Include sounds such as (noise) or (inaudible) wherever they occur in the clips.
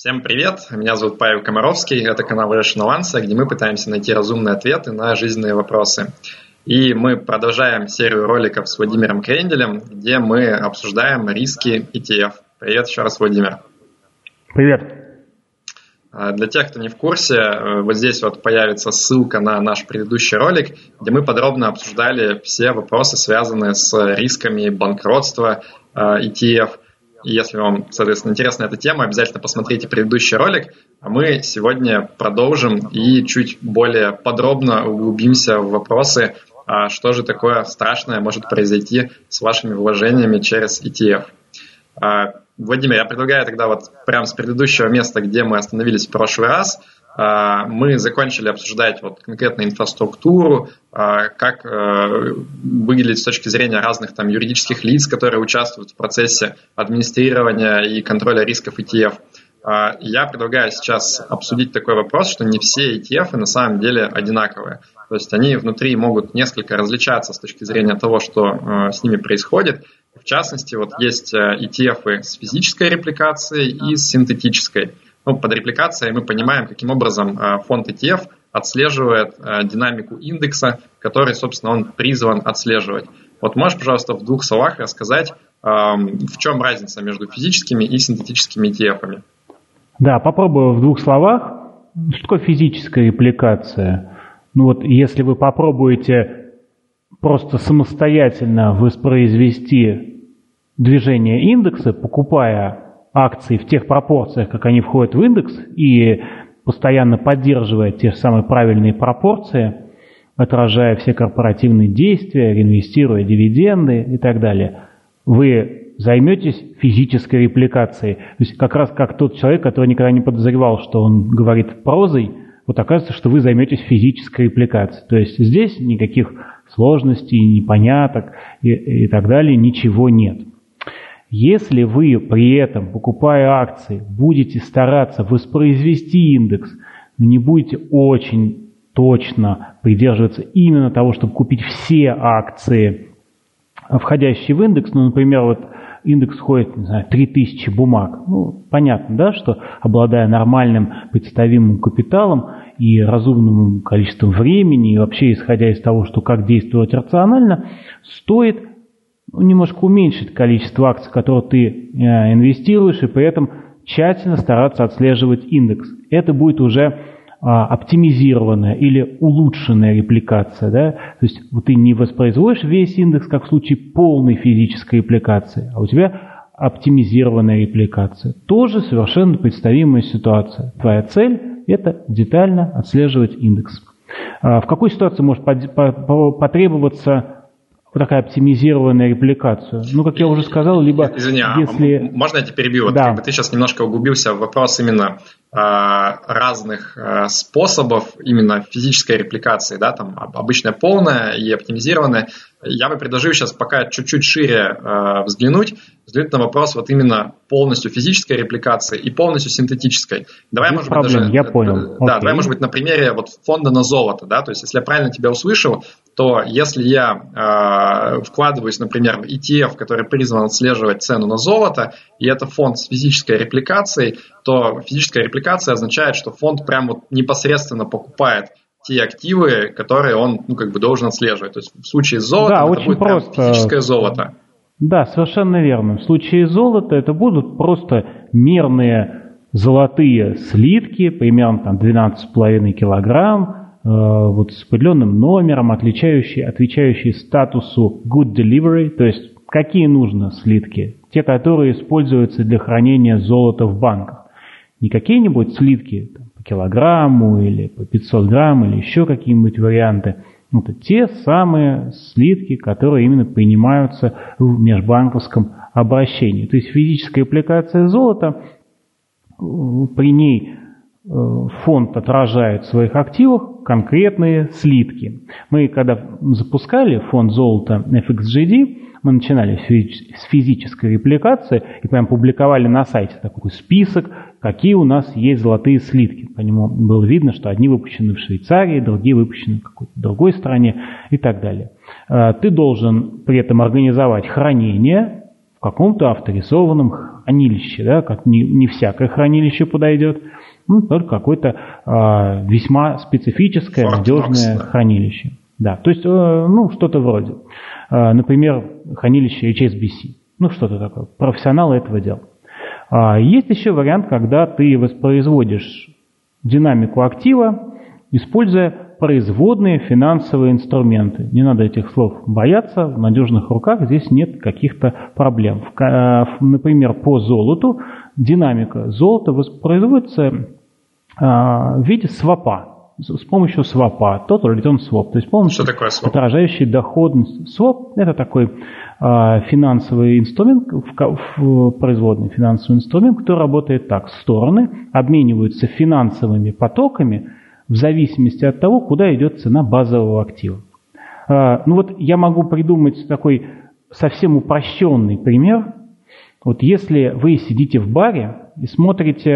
Всем привет, меня зовут Павел Комаровский, это канал Rational Answer, где мы пытаемся найти разумные ответы на жизненные вопросы. И мы продолжаем серию роликов с Владимиром Кренделем, где мы обсуждаем риски ETF. Привет еще раз, Владимир. Привет. А, для тех, кто не в курсе, э, вот здесь вот появится ссылка на наш предыдущий ролик, где мы подробно обсуждали все вопросы, связанные с рисками банкротства ETF – и если вам, соответственно, интересна эта тема, обязательно посмотрите предыдущий ролик. А мы сегодня продолжим и чуть более подробно углубимся в вопросы, а что же такое страшное может произойти с вашими вложениями через ETF. А, Владимир, я предлагаю тогда вот прямо с предыдущего места, где мы остановились в прошлый раз, мы закончили обсуждать вот конкретно инфраструктуру, а, как э, выглядит с точки зрения разных там юридических лиц, которые участвуют в процессе администрирования и контроля рисков ETF. А, я предлагаю сейчас обсудить такой вопрос, что не все ETF на самом деле одинаковые. То есть они внутри могут несколько различаться с точки зрения того, что э, с ними происходит. В частности, вот есть э, ETF с физической репликацией и с синтетической. Ну, под репликацией мы понимаем, каким образом э, фонд ETF отслеживает э, динамику индекса, который, собственно, он призван отслеживать. Вот можешь, пожалуйста, в двух словах рассказать, эм, в чем разница между физическими и синтетическими ETF? -ами? Да, попробую в двух словах. Что такое физическая репликация? Ну вот, если вы попробуете просто самостоятельно воспроизвести движение индекса, покупая акций в тех пропорциях, как они входят в индекс, и постоянно поддерживая те же самые правильные пропорции, отражая все корпоративные действия, реинвестируя дивиденды и так далее, вы займетесь физической репликацией. То есть как раз как тот человек, который никогда не подозревал, что он говорит прозой, вот окажется, что вы займетесь физической репликацией. То есть здесь никаких сложностей, непоняток и, и так далее, ничего нет. Если вы при этом, покупая акции, будете стараться воспроизвести индекс, но не будете очень точно придерживаться именно того, чтобы купить все акции, входящие в индекс, ну, например, вот индекс входит, не знаю, 3000 бумаг. Ну, понятно, да, что обладая нормальным представимым капиталом и разумным количеством времени, и вообще исходя из того, что как действовать рационально, стоит немножко уменьшить количество акций, которые ты э, инвестируешь, и при этом тщательно стараться отслеживать индекс. Это будет уже а, оптимизированная или улучшенная репликация. Да? То есть вот ты не воспроизводишь весь индекс, как в случае полной физической репликации, а у тебя оптимизированная репликация. Тоже совершенно представимая ситуация. Твоя цель – это детально отслеживать индекс. А в какой ситуации может потребоваться вот такая оптимизированная репликацию. Ну, как я уже сказал, либо Извини, а если... можно я тебя перебью? Вот да. как бы ты сейчас немножко углубился в вопрос именно э, разных э, способов именно физической репликации, да, там обычная полная и оптимизированная. Я бы предложил сейчас пока чуть-чуть шире э, взглянуть, взглянуть на вопрос вот именно полностью физической репликации и полностью синтетической. Давай, Без может проблем, быть, даже... Я понял. Да, Окей. давай, может быть, на примере вот фонда на золото, да, то есть, если я правильно тебя услышал, то если я э, вкладываюсь, например, в ETF, который призван отслеживать цену на золото, и это фонд с физической репликацией, то физическая репликация означает, что фонд прям вот непосредственно покупает те активы, которые он ну, как бы должен отслеживать. То есть в случае с золотом да, это очень будет просто. прям физическое золото. Да, совершенно верно. В случае золота это будут просто мерные золотые слитки, примерно там 12,5 килограмм, э, вот с определенным номером, отличающие, отвечающие статусу good delivery, то есть какие нужно слитки? Те, которые используются для хранения золота в банках. Не какие-нибудь слитки там, килограмму или по 500 грамм или еще какие-нибудь варианты – это те самые слитки, которые именно принимаются в межбанковском обращении. То есть физическая аппликация золота, при ней э, фонд отражает в своих активах конкретные слитки. Мы когда запускали фонд золота FXGD, мы начинали с физической репликации и прям публиковали на сайте такой список, какие у нас есть золотые слитки. По нему было видно, что одни выпущены в Швейцарии, другие выпущены в какой-то другой стране и так далее. А, ты должен при этом организовать хранение в каком-то авторизованном хранилище, да, как не, не всякое хранилище подойдет, ну, только какое-то э, весьма специфическое, надежное да. хранилище. Да, то есть, э, ну, что-то вроде. Э, например, хранилище HSBC. Ну, что-то такое. Профессионалы этого дела. Э, есть еще вариант, когда ты воспроизводишь динамику актива, используя производные финансовые инструменты. Не надо этих слов бояться, в надежных руках здесь нет каких-то проблем. Э, например, по золоту динамика золота воспроизводится э, в виде свопа, с помощью свопа, total return swap, то есть полностью Что такое swap? отражающий доходность. Swap – это такой э, финансовый инструмент, в, в, производный финансовый инструмент, который работает так. Стороны обмениваются финансовыми потоками в зависимости от того, куда идет цена базового актива. Э, ну вот я могу придумать такой совсем упрощенный пример. Вот если вы сидите в баре и смотрите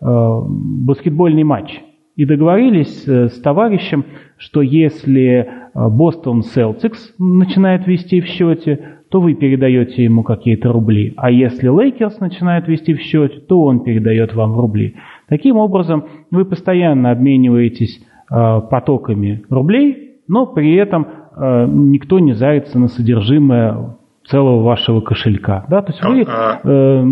э, баскетбольный матч – и договорились э, с товарищем, что если Бостон Селтикс начинает вести в счете, то вы передаете ему какие-то рубли. А если Лейкерс начинает вести в счете, то он передает вам рубли. Таким образом, вы постоянно обмениваетесь э, потоками рублей, но при этом э, никто не зарится на содержимое целого вашего кошелька. Да? То есть вы а, а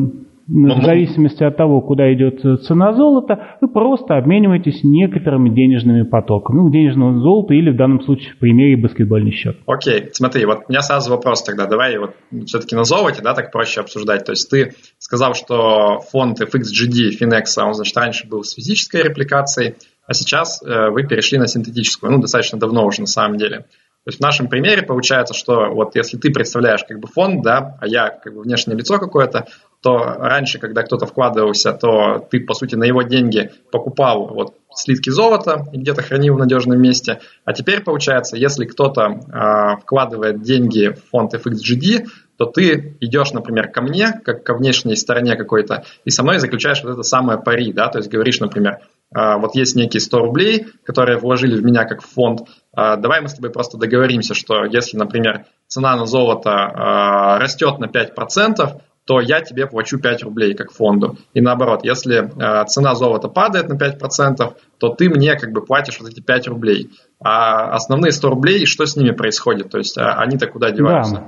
в зависимости от того, куда идет цена золота, вы просто обмениваетесь некоторыми денежными потоками. Ну, денежного золота или в данном случае в примере баскетбольный счет. Окей, смотри, вот у меня сразу вопрос тогда. Давай вот все-таки на золоте, да, так проще обсуждать. То есть ты сказал, что фонд FXGD Finex, он, значит, раньше был с физической репликацией, а сейчас э, вы перешли на синтетическую. Ну, достаточно давно уже на самом деле. То есть в нашем примере получается, что вот если ты представляешь как бы фонд, да, а я как бы внешнее лицо какое-то, то раньше, когда кто-то вкладывался, то ты, по сути, на его деньги покупал вот слитки золота и где-то хранил в надежном месте. А теперь, получается, если кто-то э, вкладывает деньги в фонд FXGD, то ты идешь, например, ко мне, как ко внешней стороне какой-то, и со мной заключаешь вот это самое пари, да, то есть говоришь, например, э, вот есть некие 100 рублей, которые вложили в меня как в фонд, э, давай мы с тобой просто договоримся, что если, например, цена на золото растет на 5%, то я тебе плачу 5 рублей как фонду. И наоборот, если э, цена золота падает на 5%, то ты мне как бы платишь вот эти 5 рублей. А основные 100 рублей, что с ними происходит? То есть а, они-то куда деваются?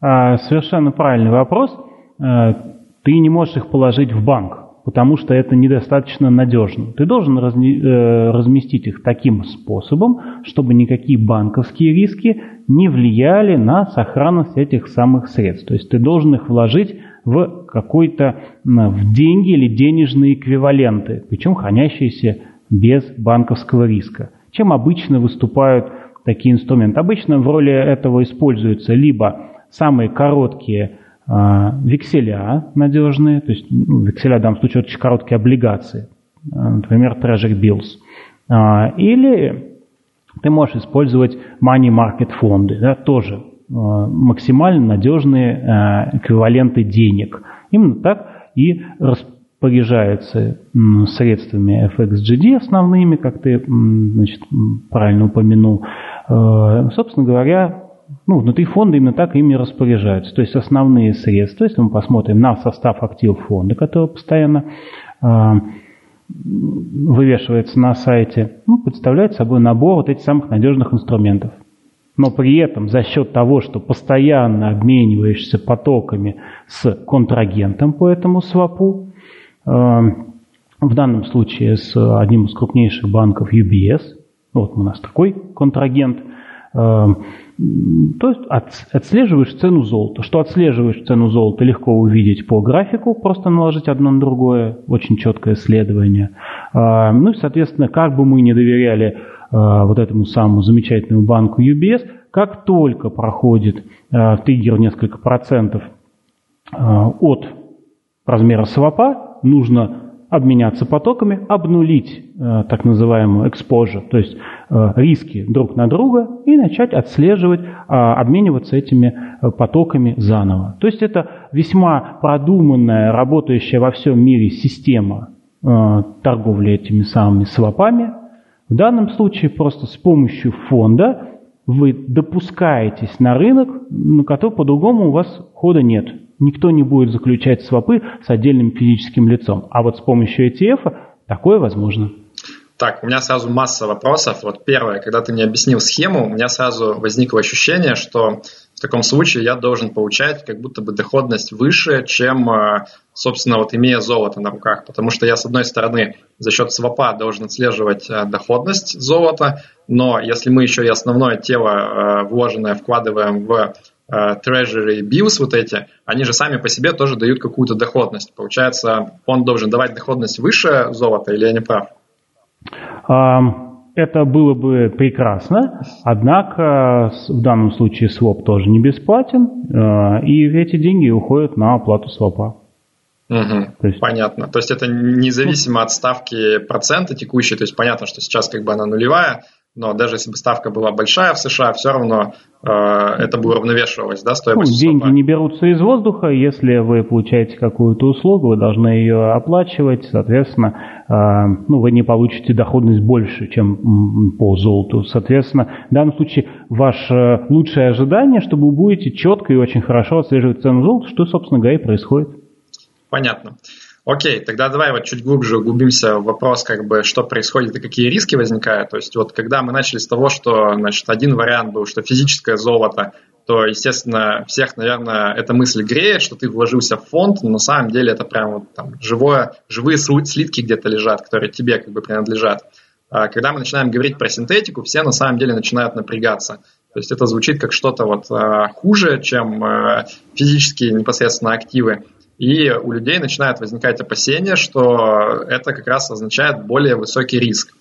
Да. Совершенно правильный вопрос. Э, ты не можешь их положить в банк потому что это недостаточно надежно. Ты должен разни, э, разместить их таким способом, чтобы никакие банковские риски не влияли на сохранность этих самых средств. То есть ты должен их вложить в какой-то в деньги или денежные эквиваленты, причем хранящиеся без банковского риска. Чем обычно выступают такие инструменты? Обычно в роли этого используются либо самые короткие векселя надежные, то есть ну, векселя в данном случае очень короткие облигации, а, например, Treasury Bills. А, или ты можешь использовать money market фонды, да, тоже максимально надежные эквиваленты денег. Именно так и распоряжаются средствами FXGD основными, как ты значит, правильно упомянул. Собственно говоря, ну, внутри фонда именно так ими распоряжаются. То есть основные средства, если мы посмотрим на состав активов фонда, который постоянно э, вывешивается на сайте, ну, представляет собой набор вот этих самых надежных инструментов. Но при этом за счет того, что постоянно обмениваешься потоками с контрагентом по этому свопу, э, в данном случае с одним из крупнейших банков UBS, вот у нас такой контрагент, э, то есть отслеживаешь цену золота. Что отслеживаешь цену золота, легко увидеть по графику, просто наложить одно на другое, очень четкое исследование. А, ну и, соответственно, как бы мы не доверяли а, вот этому самому замечательному банку UBS, как только проходит а, триггер несколько процентов от размера свопа, нужно обменяться потоками, обнулить э, так называемую exposure, то есть э, риски друг на друга и начать отслеживать, э, обмениваться этими э, потоками заново. То есть это весьма продуманная, работающая во всем мире система торговли этими самыми свопами. В данном случае просто с помощью фонда вы допускаетесь на рынок, на который по-другому у вас хода нет. Никто не будет заключать свопы с отдельным физическим лицом. А вот с помощью ETF такое возможно. Так, у меня сразу масса вопросов. Вот первое, когда ты мне объяснил схему, у меня сразу возникло ощущение, что в таком случае я должен получать как будто бы доходность выше, чем, э, собственно, вот имея золото на руках. Потому что я, с одной стороны, за счет свопа должен отслеживать э, доходность золота, но если мы еще и основное тело э, вложенное вкладываем в treasury bills вот эти, они же сами по себе тоже дают какую-то доходность. Получается, он должен давать доходность выше золота, или я не прав? Это было бы прекрасно, однако в данном случае своп тоже не бесплатен, э, и эти деньги уходят на оплату свопа. Угу, то есть... Понятно. То есть это независимо от ставки процента текущей, то есть понятно, что сейчас как бы она нулевая, но даже если бы ставка была большая в США, все равно э, это бы уравновешивалось, да, стоимость. Ну, деньги не берутся из воздуха, если вы получаете какую-то услугу, вы должны ее оплачивать, соответственно, э, ну, вы не получите доходность больше, чем по золоту. Соответственно, в данном случае ваше лучшее ожидание, что вы будете четко и очень хорошо отслеживать цену золота, что, собственно говоря, и происходит. Понятно. Окей, тогда давай вот чуть глубже углубимся в вопрос, как бы, что происходит и какие риски возникают. То есть вот когда мы начали с того, что, значит, один вариант был, что физическое золото, то, естественно, всех, наверное, эта мысль греет, что ты вложился в фонд, но на самом деле это прям вот там живое, живые слитки где-то лежат, которые тебе как бы принадлежат. А когда мы начинаем говорить про синтетику, все на самом деле начинают напрягаться. То есть это звучит как что-то вот а, хуже, чем а, физические непосредственно активы. И у людей начинает возникать опасение, что это как раз означает более высокий риск.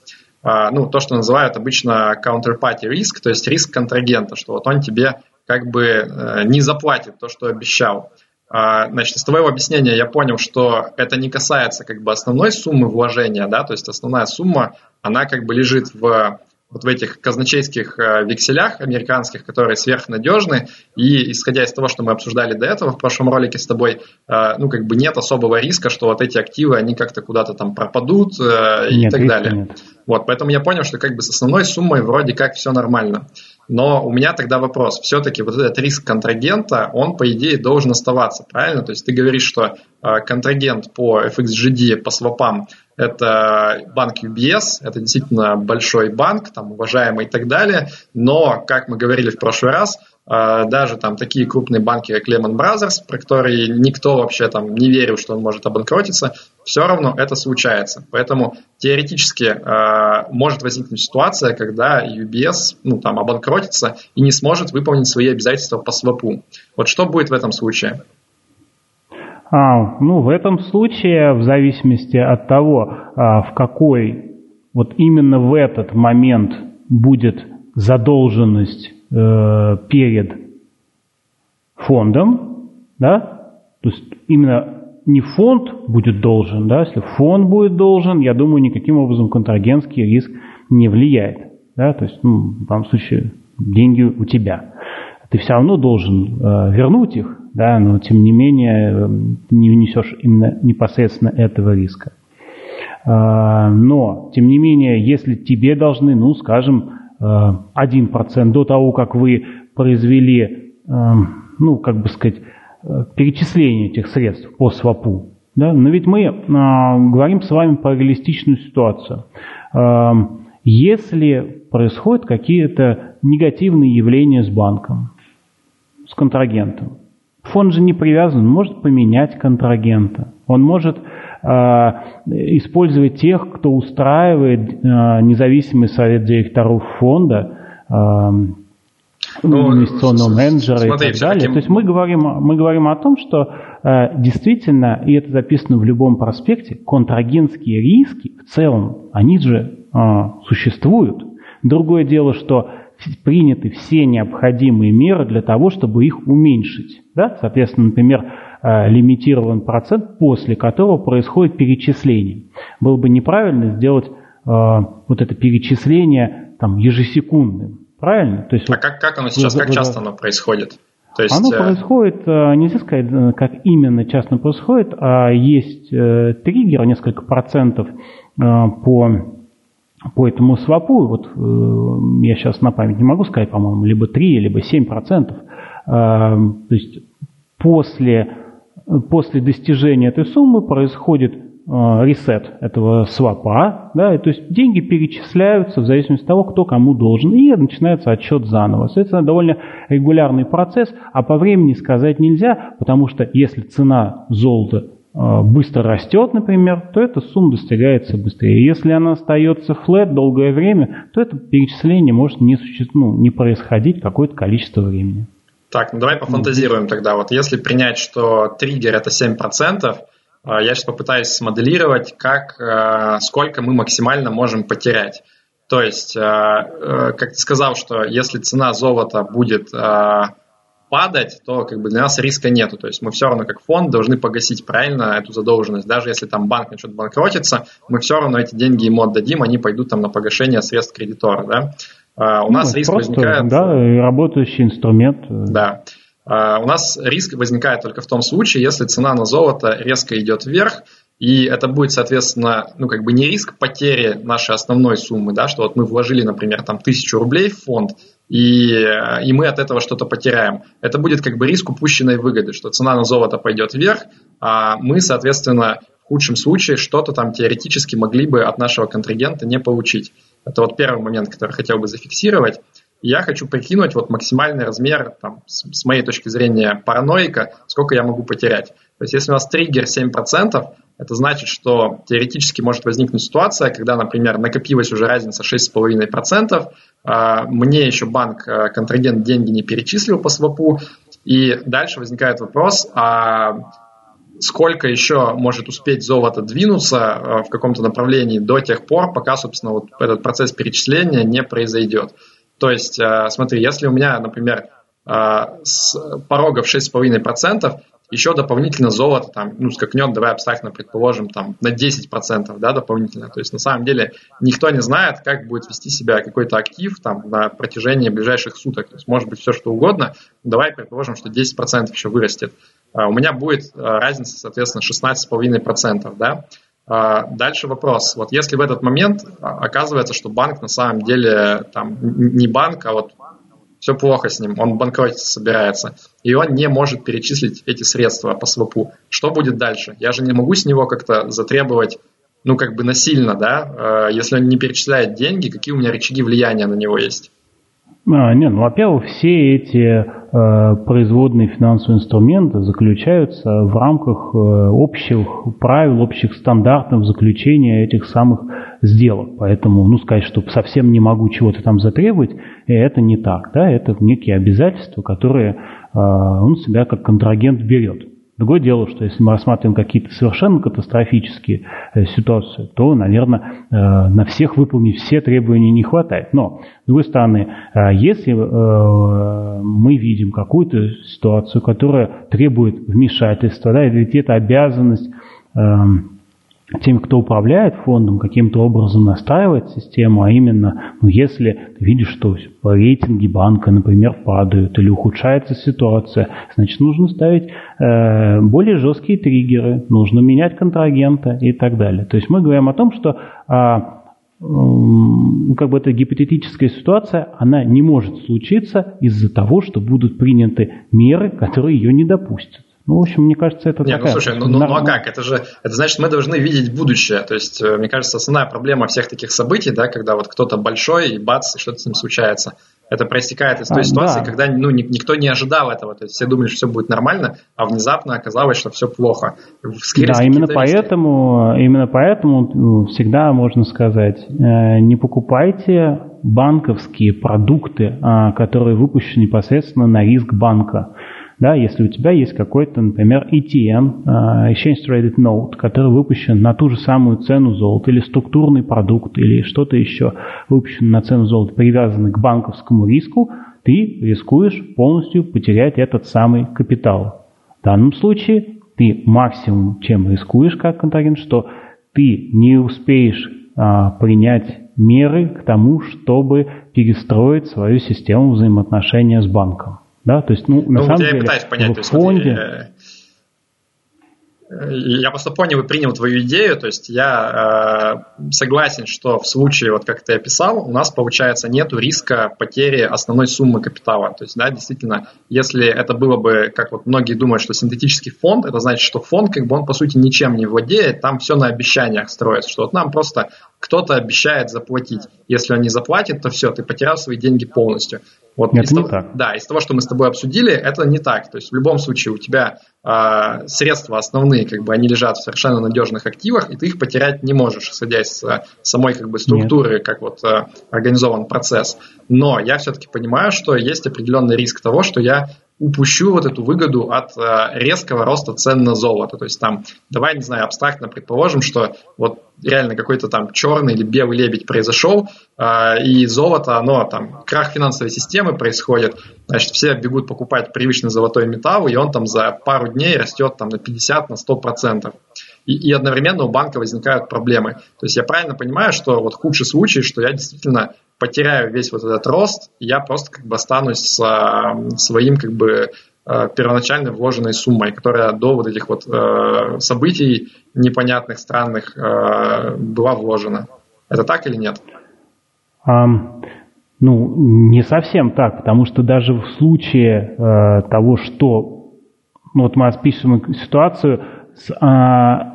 А, ну, то, что называют обычно counterparty риск, то есть риск контрагента, что вот он тебе как бы э, не заплатит то, что обещал. А, значит, из твоего объяснения я понял, что это не касается как бы основной суммы вложения, да, то есть основная сумма, она как бы лежит в вот в этих казначейских э, векселях американских, которые сверхнадежны, и исходя из того, что мы обсуждали до этого в прошлом ролике с тобой, э, ну, как бы нет особого риска, что вот эти активы, они как-то куда-то там пропадут э, и нет, так далее. Нет. Вот, поэтому я понял, что как бы с основной суммой вроде как все нормально. Но у меня тогда вопрос. Все-таки вот этот риск контрагента, он, по идее, должен оставаться, правильно? То есть ты говоришь, что контрагент по FXGD, по свопам, это банк UBS, это действительно большой банк, там, уважаемый и так далее, но, как мы говорили в прошлый раз, э, даже там такие крупные банки, как Lehman Brothers, про которые никто вообще там не верил, что он может обанкротиться, все равно это случается. Поэтому теоретически э, может возникнуть ситуация, когда UBS ну, там, обанкротится и не сможет выполнить свои обязательства по свопу. Вот что будет в этом случае? А, ну, в этом случае, в зависимости от того, а, в какой вот именно в этот момент будет задолженность э, перед фондом, да, то есть именно не фонд будет должен, да, если фонд будет должен, я думаю, никаким образом контрагентский риск не влияет, да, то есть, ну, в данном случае деньги у тебя. Ты все равно должен э, вернуть их, да, но тем не менее эм, не несешь именно непосредственно этого риска. А, но, тем не менее, если тебе должны, ну, скажем, 1% э, до того, как вы произвели, эм, ну, как бы сказать, э, перечисление этих средств по свопу, да, но ведь мы а, говорим с вами про реалистичную ситуацию. Эм, если происходят какие-то негативные явления с банком, с контрагентом, Фонд же не привязан, он может поменять контрагента. Он может э, использовать тех, кто устраивает э, независимый совет директоров фонда, э, ну, инвестиционного менеджера смотри, и так далее. Таким... То есть мы говорим, мы говорим о том, что э, действительно, и это записано в любом проспекте, контрагентские риски в целом, они же э, существуют. Другое дело, что приняты все необходимые меры для того, чтобы их уменьшить. Да? Соответственно, например, э, лимитирован процент, после которого происходит перечисление. Было бы неправильно сделать э, вот это перечисление там, ежесекундным. Правильно? То есть, а вот, как, как оно сейчас, как часто оно происходит? То есть, оно э... происходит, нельзя сказать, как именно часто происходит, а есть триггер, несколько процентов по по этому свопу, вот э, я сейчас на память не могу сказать, по-моему, либо 3, либо 7 процентов. Э, то есть после после достижения этой суммы происходит ресет этого свапа, да, то есть деньги перечисляются в зависимости от того, кто кому должен, и начинается отсчет заново. Соответственно, довольно регулярный процесс, а по времени сказать нельзя, потому что если цена золота быстро растет, например, то эта сумма достигается быстрее. Если она остается флет долгое время, то это перечисление может не, ну, не происходить какое-то количество времени. Так, ну давай пофантазируем тогда. Вот если принять, что триггер это 7%, я сейчас попытаюсь смоделировать, как, сколько мы максимально можем потерять. То есть, как ты сказал, что если цена золота будет падать, то как бы для нас риска нету. То есть мы все равно как фонд должны погасить правильно эту задолженность. Даже если там банк начнет банкротиться, мы все равно эти деньги ему отдадим, они пойдут там на погашение средств кредитора. Да? А, у ну, нас риск просто, возникает... Да, работающий инструмент. Да. А, у нас риск возникает только в том случае, если цена на золото резко идет вверх, и это будет, соответственно, ну, как бы не риск потери нашей основной суммы, да, что вот мы вложили, например, там тысячу рублей в фонд, и, и мы от этого что-то потеряем. Это будет как бы риск упущенной выгоды, что цена на золото пойдет вверх, а мы, соответственно, в худшем случае что-то там теоретически могли бы от нашего контрагента не получить. Это вот первый момент, который хотел бы зафиксировать. Я хочу прикинуть вот максимальный размер, там, с, с моей точки зрения, параноика, сколько я могу потерять. То есть если у нас триггер 7%, это значит, что теоретически может возникнуть ситуация, когда, например, накопилась уже разница 6,5%, а, мне еще банк, а, контрагент деньги не перечислил по свопу, и дальше возникает вопрос, а сколько еще может успеть золото двинуться а, в каком-то направлении до тех пор, пока, собственно, вот этот процесс перечисления не произойдет. То есть, смотри, если у меня, например, с порога в 6,5%, еще дополнительно золото там, ну, скакнет, давай абстрактно предположим, там, на 10%, да, дополнительно. То есть, на самом деле, никто не знает, как будет вести себя какой-то актив там на протяжении ближайших суток. То есть, может быть все что угодно. Давай предположим, что 10% еще вырастет. А у меня будет а, разница, соответственно, 16,5%, да. А, дальше вопрос. Вот если в этот момент оказывается, что банк на самом деле там не банк, а вот все плохо с ним, он банкротиться собирается, и он не может перечислить эти средства по свопу. Что будет дальше? Я же не могу с него как-то затребовать, ну, как бы насильно, да, э, если он не перечисляет деньги, какие у меня рычаги влияния на него есть? А, нет, ну, во-первых, все эти э, производные финансовые инструменты заключаются в рамках э, общих правил, общих стандартов заключения этих самых сделок. Поэтому, ну, сказать, что совсем не могу чего-то там затребовать, э, это не так. Да? Это некие обязательства, которые э, он себя как контрагент берет. Другое дело, что если мы рассматриваем какие-то совершенно катастрофические э, ситуации, то, наверное, э, на всех выполнить все требования не хватает. Но, с другой стороны, э, если мы видим какую-то ситуацию, которая требует вмешательства, да, ведь это обязанность тем, кто управляет фондом, каким-то образом настраивать систему, а именно, ну, если ты видишь, что рейтинги банка, например, падают или ухудшается ситуация, значит, нужно ставить э, более жесткие триггеры, нужно менять контрагента и так далее. То есть мы говорим о том, что э, как бы эта гипотетическая ситуация, она не может случиться из-за того, что будут приняты меры, которые ее не допустят. Ну, в общем, мне кажется, это Не, ну, такая... ну слушай, ну, ну, ну а как? Это же, это значит, мы должны видеть будущее. То есть, э, мне кажется, основная проблема всех таких событий, да, когда вот кто-то большой и бац, и что-то с ним случается. Это проистекает из той а, ситуации, да. когда ну, никто не ожидал этого. То есть все думали, что все будет нормально, а внезапно оказалось, что все плохо. Да, именно поэтому, именно поэтому всегда можно сказать, э, не покупайте банковские продукты, а, которые выпущены непосредственно на риск банка. Да, если у тебя есть какой-то, например, ETN, а, Exchange Traded Note, который выпущен на ту же самую цену золота, или структурный продукт, или что-то еще выпущено на цену золота, привязанный к банковскому риску, ты рискуешь полностью потерять этот самый капитал. В данном случае ты максимум, чем рискуешь как контрагент, что ты не успеешь а, принять меры к тому, чтобы перестроить свою систему взаимоотношения с банком. Да, то есть, ну, на ну, самом деле, я пытаюсь понять, в фонде... Я просто понял и принял твою идею, то есть я э, согласен, что в случае, вот как ты описал, у нас, получается, нет риска потери основной суммы капитала. То есть, да, действительно, если это было бы, как вот многие думают, что синтетический фонд, это значит, что фонд, как бы он, по сути, ничем не владеет, там все на обещаниях строится, что вот нам просто кто-то обещает заплатить. Если он не заплатит, то все, ты потерял свои деньги полностью. Вот это из не того, так. Да, из того, что мы с тобой обсудили, это не так. То есть в любом случае у тебя э, средства основные, как бы они лежат в совершенно надежных активах, и ты их потерять не можешь, исходя из э, самой как бы структуры, Нет. как вот э, организован процесс. Но я все-таки понимаю, что есть определенный риск того, что я упущу вот эту выгоду от э, резкого роста цен на золото. То есть там, давай, не знаю, абстрактно предположим, что вот реально какой-то там черный или белый лебедь произошел, э, и золото, оно там, крах финансовой системы происходит, значит, все бегут покупать привычный золотой металл, и он там за пару дней растет там на 50, на 100 процентов. И, и одновременно у банка возникают проблемы. То есть я правильно понимаю, что вот худший случай, что я действительно потеряю весь вот этот рост, я просто как бы останусь с своим как бы э, первоначально вложенной суммой, которая до вот этих вот э, событий непонятных, странных э, была вложена. Это так или нет? Um, ну, не совсем так, потому что даже в случае э, того, что ну, вот мы описываем ситуацию с э,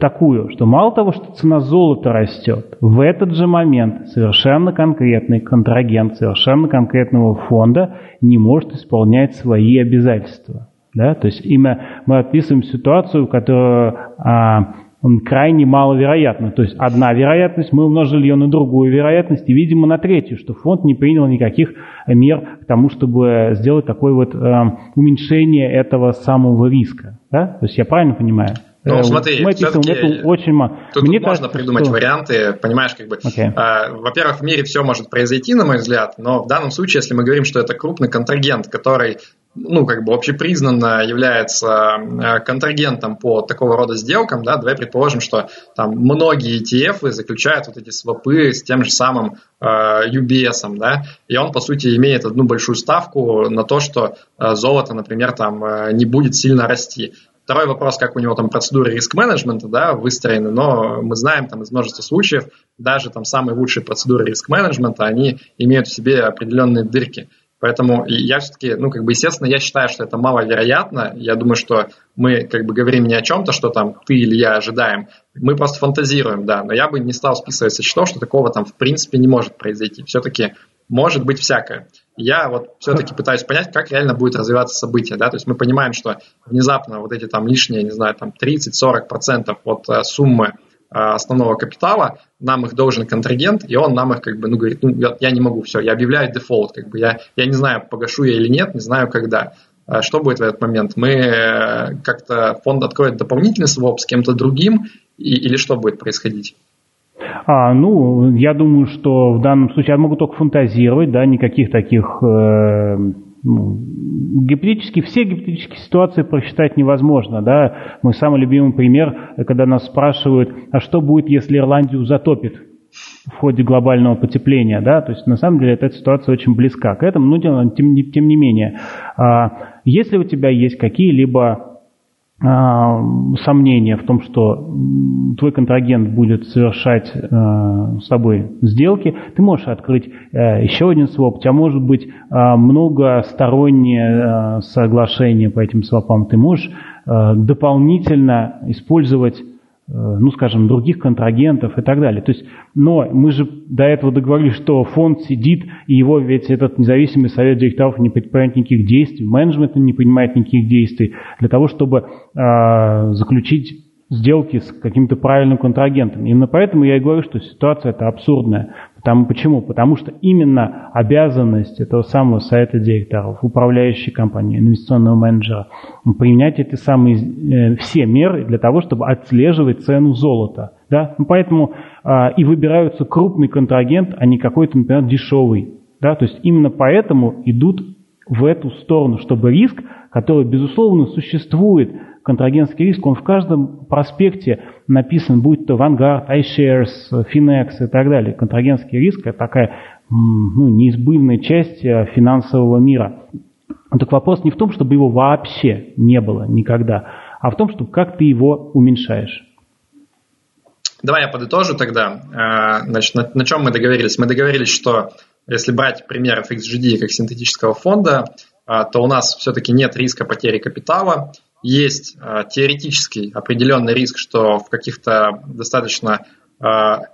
такую, что мало того, что цена золота растет, в этот же момент совершенно конкретный контрагент совершенно конкретного фонда не может исполнять свои обязательства. Да? То есть именно мы описываем ситуацию, которая а, крайне маловероятна. То есть одна вероятность, мы умножили ее на другую вероятность и, видимо, на третью, что фонд не принял никаких мер к тому, чтобы сделать такое вот а, уменьшение этого самого риска. Да? То есть я правильно понимаю? Ну, э, смотри, мы все-таки это очень мало. Тут, Мне тут кажется, можно придумать что... варианты, понимаешь, как бы. Okay. Э, во-первых, в мире все может произойти, на мой взгляд, но в данном случае, если мы говорим, что это крупный контрагент, который ну, как бы общепризнанно является э, контрагентом по такого рода сделкам, да, давай предположим, что там многие ETF заключают вот эти свопы с тем же самым э, UBS, да, и он, по сути, имеет одну большую ставку на то, что э, золото, например, там э, не будет сильно расти. Второй вопрос, как у него там процедуры риск-менеджмента да, выстроены, но мы знаем там из множества случаев, даже там самые лучшие процедуры риск-менеджмента, они имеют в себе определенные дырки. Поэтому я все-таки, ну, как бы, естественно, я считаю, что это маловероятно. Я думаю, что мы, как бы, говорим не о чем-то, что там ты или я ожидаем. Мы просто фантазируем, да. Но я бы не стал списывать со счетов, что такого там, в принципе, не может произойти. Все-таки может быть всякое я вот все-таки пытаюсь понять, как реально будет развиваться событие, да, то есть мы понимаем, что внезапно вот эти там лишние, не знаю, там 30-40% от э, суммы э, основного капитала, нам их должен контрагент, и он нам их как бы, ну, говорит, ну, я, не могу, все, я объявляю дефолт, как бы, я, я не знаю, погашу я или нет, не знаю, когда. А что будет в этот момент? Мы э, как-то фонд откроет дополнительный своп с кем-то другим, и, или что будет происходить? А, ну, я думаю, что в данном случае я могу только фантазировать, да, никаких таких э, ну, гипотетически, все гипотетические ситуации просчитать невозможно, да. Мой самый любимый пример, когда нас спрашивают, а что будет, если Ирландию затопит в ходе глобального потепления, да, то есть на самом деле эта ситуация очень близка к этому, но тем, тем не менее, а, если у тебя есть какие-либо сомнения в том, что твой контрагент будет совершать э, с тобой сделки, ты можешь открыть э, еще один своп. У тебя может быть э, многостороннее соглашение по этим свопам. Ты можешь дополнительно использовать Э, ну, скажем, других контрагентов и так далее. То есть, но мы же до этого договорились, что фонд сидит, и его ведь этот независимый совет директоров не предпринимает никаких действий, менеджмент не принимает никаких действий для того, чтобы э, заключить сделки с каким-то правильным контрагентом. Именно поэтому я и говорю, что ситуация это абсурдная. Потому, почему? Потому что именно обязанность этого самого совета директоров, управляющей компании, инвестиционного менеджера, применять эти самые э, все меры для того, чтобы отслеживать цену золота. Да? Ну, поэтому э, и выбираются крупный контрагент, а не какой-то, например, дешевый. Да? То есть именно поэтому идут в эту сторону, чтобы риск, который, безусловно, существует, контрагентский риск, он в каждом проспекте написан, будь то Vanguard, iShares, Finex и так далее. Контрагентский риск – это такая ну, неизбывная часть э, финансового мира. Так вопрос не в том, чтобы его вообще не было никогда, а в том, что как ты его уменьшаешь. Давай я подытожу тогда. Значит, на, на чем мы договорились? Мы договорились, что если брать пример FXGD как синтетического фонда, то у нас все-таки нет риска потери капитала. Есть теоретический определенный риск, что в каких-то достаточно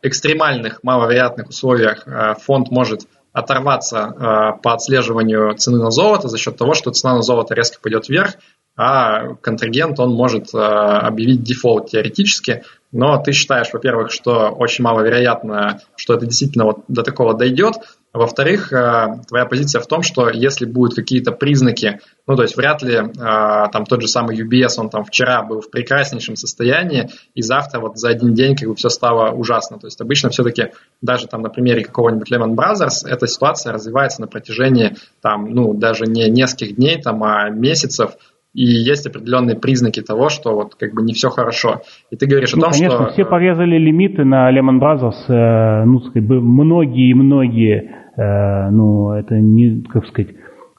экстремальных, маловероятных условиях фонд может оторваться по отслеживанию цены на золото за счет того, что цена на золото резко пойдет вверх, а контрагент он может объявить дефолт теоретически, но ты считаешь, во-первых, что очень маловероятно, что это действительно вот до такого дойдет, во-вторых, э, твоя позиция в том, что если будут какие-то признаки, ну, то есть вряд ли э, там тот же самый UBS, он там вчера был в прекраснейшем состоянии, и завтра вот за один день как бы все стало ужасно. То есть обычно все-таки даже там на примере какого-нибудь Lehman Brothers эта ситуация развивается на протяжении там, ну, даже не нескольких дней, там, а месяцев, и есть определенные признаки того, что вот как бы не все хорошо. И ты говоришь ну, о том, конечно, что... все порезали лимиты на Lehman Brothers, э, ну, как бы многие-многие Э, ну, это не, как сказать,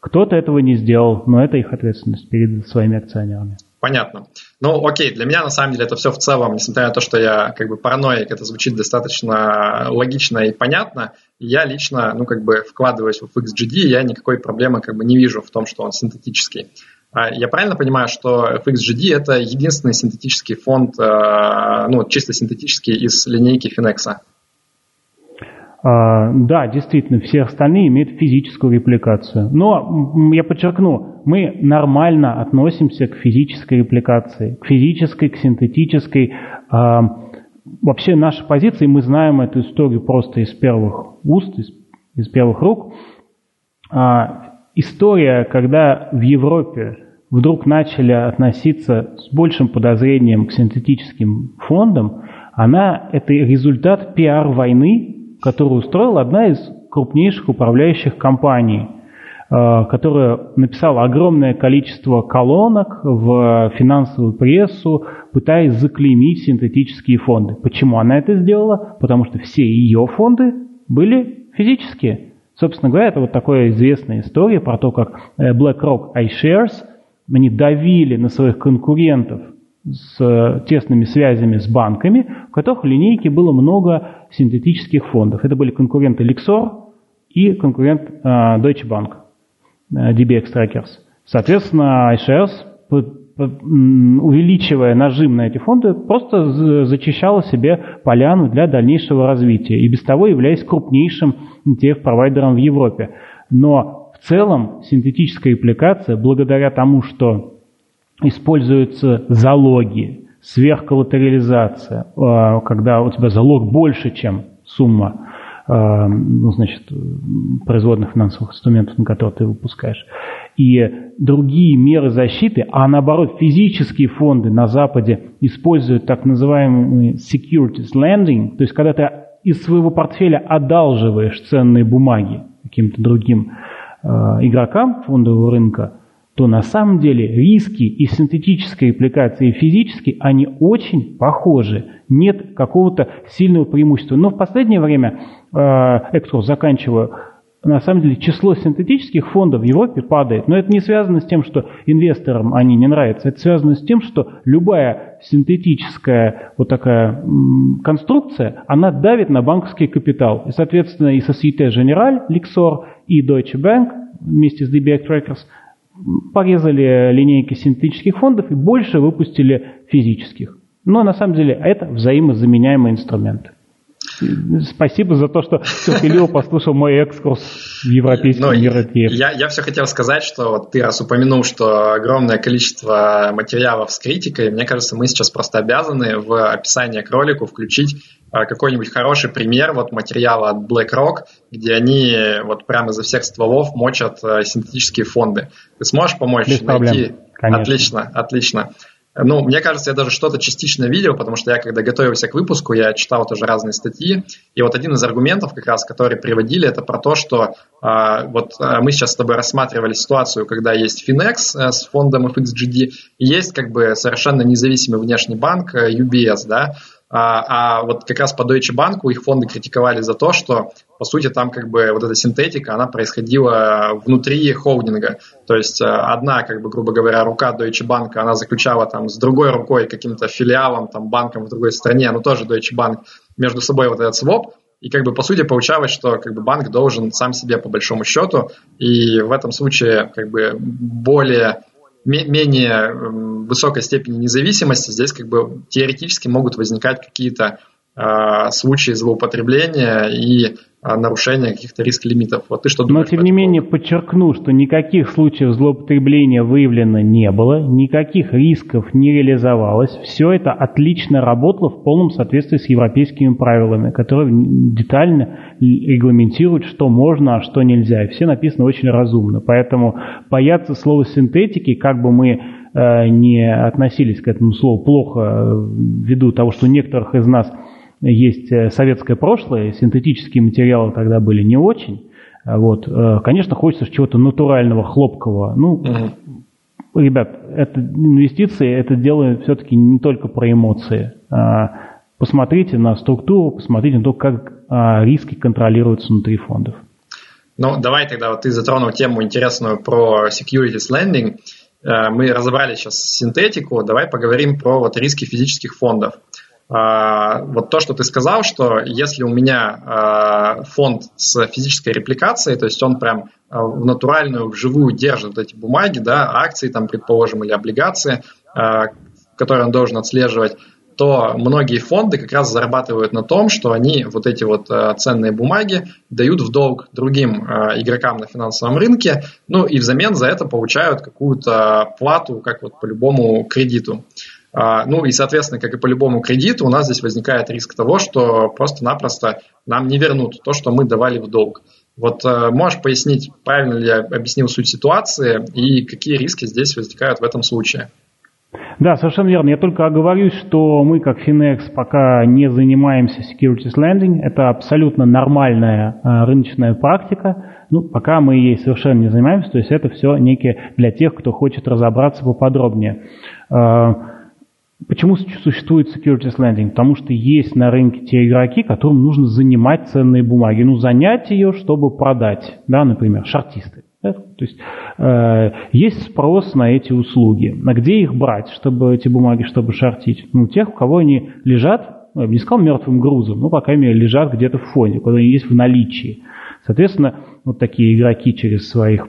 кто-то этого не сделал, но это их ответственность перед своими акционерами. Понятно. Ну, окей, для меня на самом деле это все в целом, несмотря на то, что я как бы параноик, это звучит достаточно логично и понятно, я лично, ну, как бы вкладываюсь в XGD, я никакой проблемы как бы не вижу в том, что он синтетический. А я правильно понимаю, что FXGD это единственный синтетический фонд, э, ну, чисто синтетический из линейки Finex? А, да, действительно, все остальные имеют физическую репликацию. Но, я подчеркну, мы нормально относимся к физической репликации, к физической, к синтетической. А, вообще наша позиция, мы знаем эту историю просто из первых уст, из, из первых рук. А, история, когда в Европе вдруг начали относиться с большим подозрением к синтетическим фондам, она это результат пиар-войны которую устроила одна из крупнейших управляющих компаний, э, которая написала огромное количество колонок в финансовую прессу, пытаясь заклеймить синтетические фонды. Почему она это сделала? Потому что все ее фонды были физические. Собственно говоря, это вот такая известная история про то, как э, BlackRock iShares, они давили на своих конкурентов с тесными связями с банками, в которых в линейке было много синтетических фондов. Это были конкуренты Lixor и конкурент э, Deutsche Bank, э, DBX Trackers. Соответственно, iShares, увеличивая нажим на эти фонды, просто зачищала себе поляну для дальнейшего развития и без того являясь крупнейшим ETF-провайдером в Европе. Но в целом синтетическая репликация, благодаря тому, что используются залоги, сверхколлатерализация, э, когда у тебя залог больше, чем сумма э, ну, значит, производных финансовых инструментов, на которые ты выпускаешь. И другие меры защиты, а наоборот физические фонды на Западе используют так называемый securities lending, то есть когда ты из своего портфеля одалживаешь ценные бумаги каким-то другим э, игрокам фондового рынка – то на самом деле риски и синтетической аппликации, и физической, они очень похожи. Нет какого-то сильного преимущества. Но в последнее время, э, заканчиваю, на самом деле число синтетических фондов в Европе падает. Но это не связано с тем, что инвесторам они не нравятся. Это связано с тем, что любая синтетическая вот такая конструкция, она давит на банковский капитал. И, соответственно, и Societe Generale, Lixor, и Deutsche Bank вместе с DBX Trackers – порезали линейки синтетических фондов и больше выпустили физических. Но на самом деле это взаимозаменяемый инструмент. Спасибо за то, что терпеливо послушал мой экскурс в европейский Но мир. Я, я все хотел сказать, что вот ты раз упомянул, что огромное количество материалов с критикой, мне кажется, мы сейчас просто обязаны в описание к ролику включить какой-нибудь хороший пример вот материала от BlackRock, где они вот прямо изо всех стволов мочат а, синтетические фонды. Ты сможешь помочь Без найти? Конечно. Отлично, отлично. Ну, мне кажется, я даже что-то частично видел, потому что я, когда готовился к выпуску, я читал тоже разные статьи. И вот один из аргументов, как раз, которые приводили, это про то, что э, вот э, мы сейчас с тобой рассматривали ситуацию, когда есть Finex э, с фондом FXGD, и есть как бы совершенно независимый внешний банк э, UBS, да, а, а вот как раз по Deutsche Bank их фонды критиковали за то, что, по сути, там как бы вот эта синтетика, она происходила внутри холдинга. То есть э, одна, как бы, грубо говоря, рука Deutsche Bank, она заключала там с другой рукой каким-то филиалом, там, банком в другой стране, но тоже Deutsche Bank, между собой вот этот своп, и как бы по сути получалось, что как бы банк должен сам себе по большому счету, и в этом случае как бы более менее высокой степени независимости, здесь как бы теоретически могут возникать какие-то случаи злоупотребления и а, нарушения каких-то риск-лимитов. Вот ты что думаешь? Но тем не менее подчеркну, что никаких случаев злоупотребления выявлено не было, никаких рисков не реализовалось. Все это отлично работало в полном соответствии с европейскими правилами, которые детально регламентируют, что можно, а что нельзя. И все написано очень разумно. Поэтому бояться слова синтетики, как бы мы э, не относились к этому слову плохо, э, ввиду того, что у некоторых из нас – есть э, советское прошлое, синтетические материалы тогда были не очень. Вот. Э, конечно, хочется чего-то натурального, хлопкового. Ну, угу. ребят, это инвестиции, это дело все-таки не только про эмоции. А, посмотрите на структуру, посмотрите на то, как а, риски контролируются внутри фондов. Ну, давай тогда вот ты затронул тему интересную про securities lending. Э, мы разобрали сейчас синтетику, давай поговорим про вот риски физических фондов. А, вот то, что ты сказал, что если у меня а, фонд с физической репликацией, то есть он прям а, в натуральную, в живую держит вот эти бумаги, да, акции, там, предположим, или облигации, которые он должен отслеживать, то многие фонды как раз зарабатывают на том, что они вот эти вот ценные бумаги дают в долг другим игрокам на финансовом рынке, ну и взамен за это получают какую-то плату, как вот по любому кредиту. Ну и, соответственно, как и по любому кредиту, у нас здесь возникает риск того, что просто-напросто нам не вернут то, что мы давали в долг. Вот э, можешь пояснить, правильно ли я объяснил суть ситуации и какие риски здесь возникают в этом случае? Да, совершенно верно. Я только оговорюсь, что мы, как Finex, пока не занимаемся securities lending. Это абсолютно нормальная э, рыночная практика. Ну, пока мы ей совершенно не занимаемся, то есть это все некие для тех, кто хочет разобраться поподробнее. Э, Почему существует securities lending? Потому что есть на рынке те игроки, которым нужно занимать ценные бумаги. Ну, занять ее, чтобы продать, да, например, шартисты. Да? То есть э, есть спрос на эти услуги. А где их брать, чтобы эти бумаги, чтобы шортить? Ну, тех, у кого они лежат, ну, я бы не сказал мертвым грузом, но, по крайней мере, лежат где-то в фонде, когда они есть в наличии. Соответственно, вот такие игроки через своих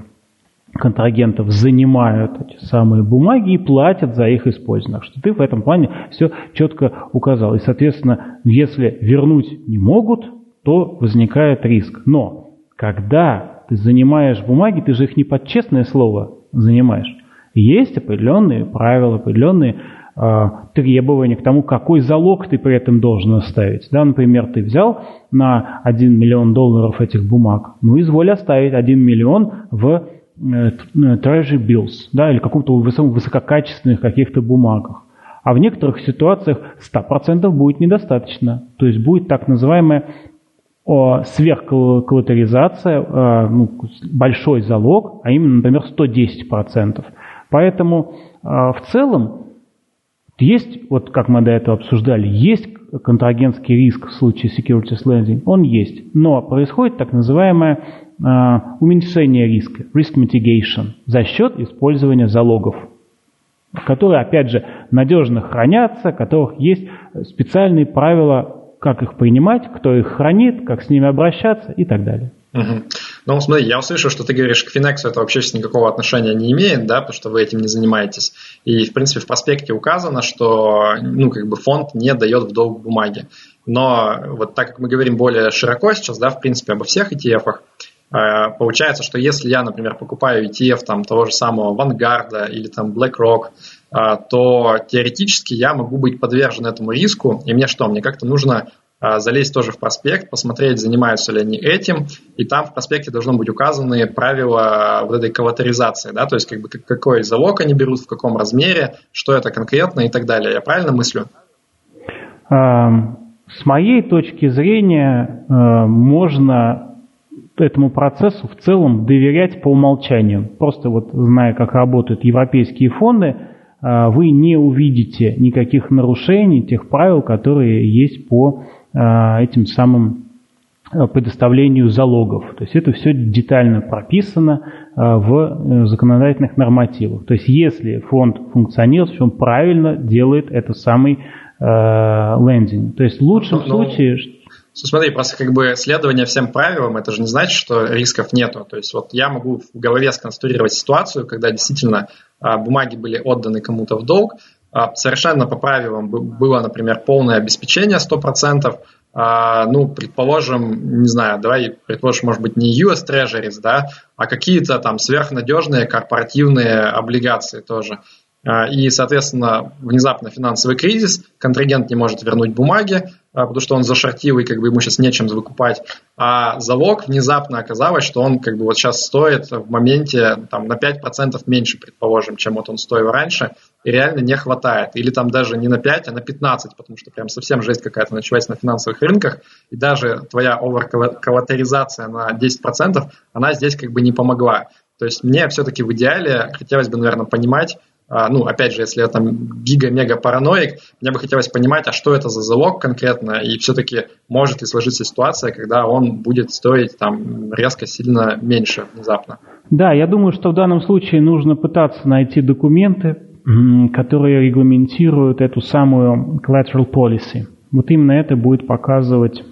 контрагентов занимают эти самые бумаги и платят за их использование. что ты в этом плане все четко указал. И, соответственно, если вернуть не могут, то возникает риск. Но когда ты занимаешь бумаги, ты же их не под честное слово занимаешь. Есть определенные правила, определенные э, требования к тому, какой залог ты при этом должен оставить. Да, например, ты взял на 1 миллион долларов этих бумаг, ну изволь оставить 1 миллион в treasury bills, да, или каком-то высококачественных каких-то бумагах. А в некоторых ситуациях 100% будет недостаточно. То есть будет так называемая сверхколлатеризация, э, ну, большой залог, а именно, например, 110%. Поэтому э, в целом есть, вот как мы до этого обсуждали, есть контрагентский риск в случае securities lending, он есть. Но происходит так называемая уменьшение риска, risk mitigation, за счет использования залогов, которые, опять же, надежно хранятся, у которых есть специальные правила, как их принимать, кто их хранит, как с ними обращаться и так далее. Угу. Ну, смотри, я услышал, что ты говоришь, к Финексу это вообще никакого отношения не имеет, да, потому что вы этим не занимаетесь. И, в принципе, в проспекте указано, что, ну, как бы фонд не дает в долг бумаги. Но вот так как мы говорим более широко сейчас, да, в принципе, обо всех ETF-ах, Э, получается, что если я, например, покупаю ETF там, того же самого Vanguard или там BlackRock, э, то теоретически я могу быть подвержен этому риску. И мне что? Мне как-то нужно э, залезть тоже в проспект, посмотреть, занимаются ли они этим, и там в проспекте должны быть указаны правила вот этой коллатеризации, да, то есть как бы какой залог они берут, в каком размере, что это конкретно и так далее. Я правильно мыслю? С моей точки зрения можно этому процессу в целом доверять по умолчанию. Просто вот зная, как работают европейские фонды, вы не увидите никаких нарушений тех правил, которые есть по этим самым предоставлению залогов. То есть это все детально прописано в законодательных нормативах. То есть если фонд функционирует, он правильно делает это самый лендинг. То есть в лучшем но, случае... Смотри, просто как бы следование всем правилам, это же не значит, что рисков нету. То есть вот я могу в голове сконструировать ситуацию, когда действительно а, бумаги были отданы кому-то в долг, а, совершенно по правилам было, например, полное обеспечение 100%, а, ну, предположим, не знаю, давай предположим, может быть, не US Treasuries, да, а какие-то там сверхнадежные корпоративные облигации тоже. И, соответственно, внезапно финансовый кризис, контрагент не может вернуть бумаги, потому что он зашортил, и как бы ему сейчас нечем выкупать. А залог внезапно оказалось, что он как бы вот сейчас стоит в моменте там, на 5% меньше, предположим, чем вот он стоил раньше, и реально не хватает. Или там даже не на 5, а на 15, потому что прям совсем жесть какая-то началась на финансовых рынках, и даже твоя оверколлатеризация на 10%, она здесь как бы не помогла. То есть мне все-таки в идеале хотелось бы, наверное, понимать, а, ну, опять же, если я там гига-мега параноик, мне бы хотелось понимать, а что это за залог конкретно, и все-таки может ли сложиться ситуация, когда он будет стоить там резко сильно меньше внезапно. Да, я думаю, что в данном случае нужно пытаться найти документы, которые регламентируют эту самую collateral policy. Вот именно это будет показывать, а,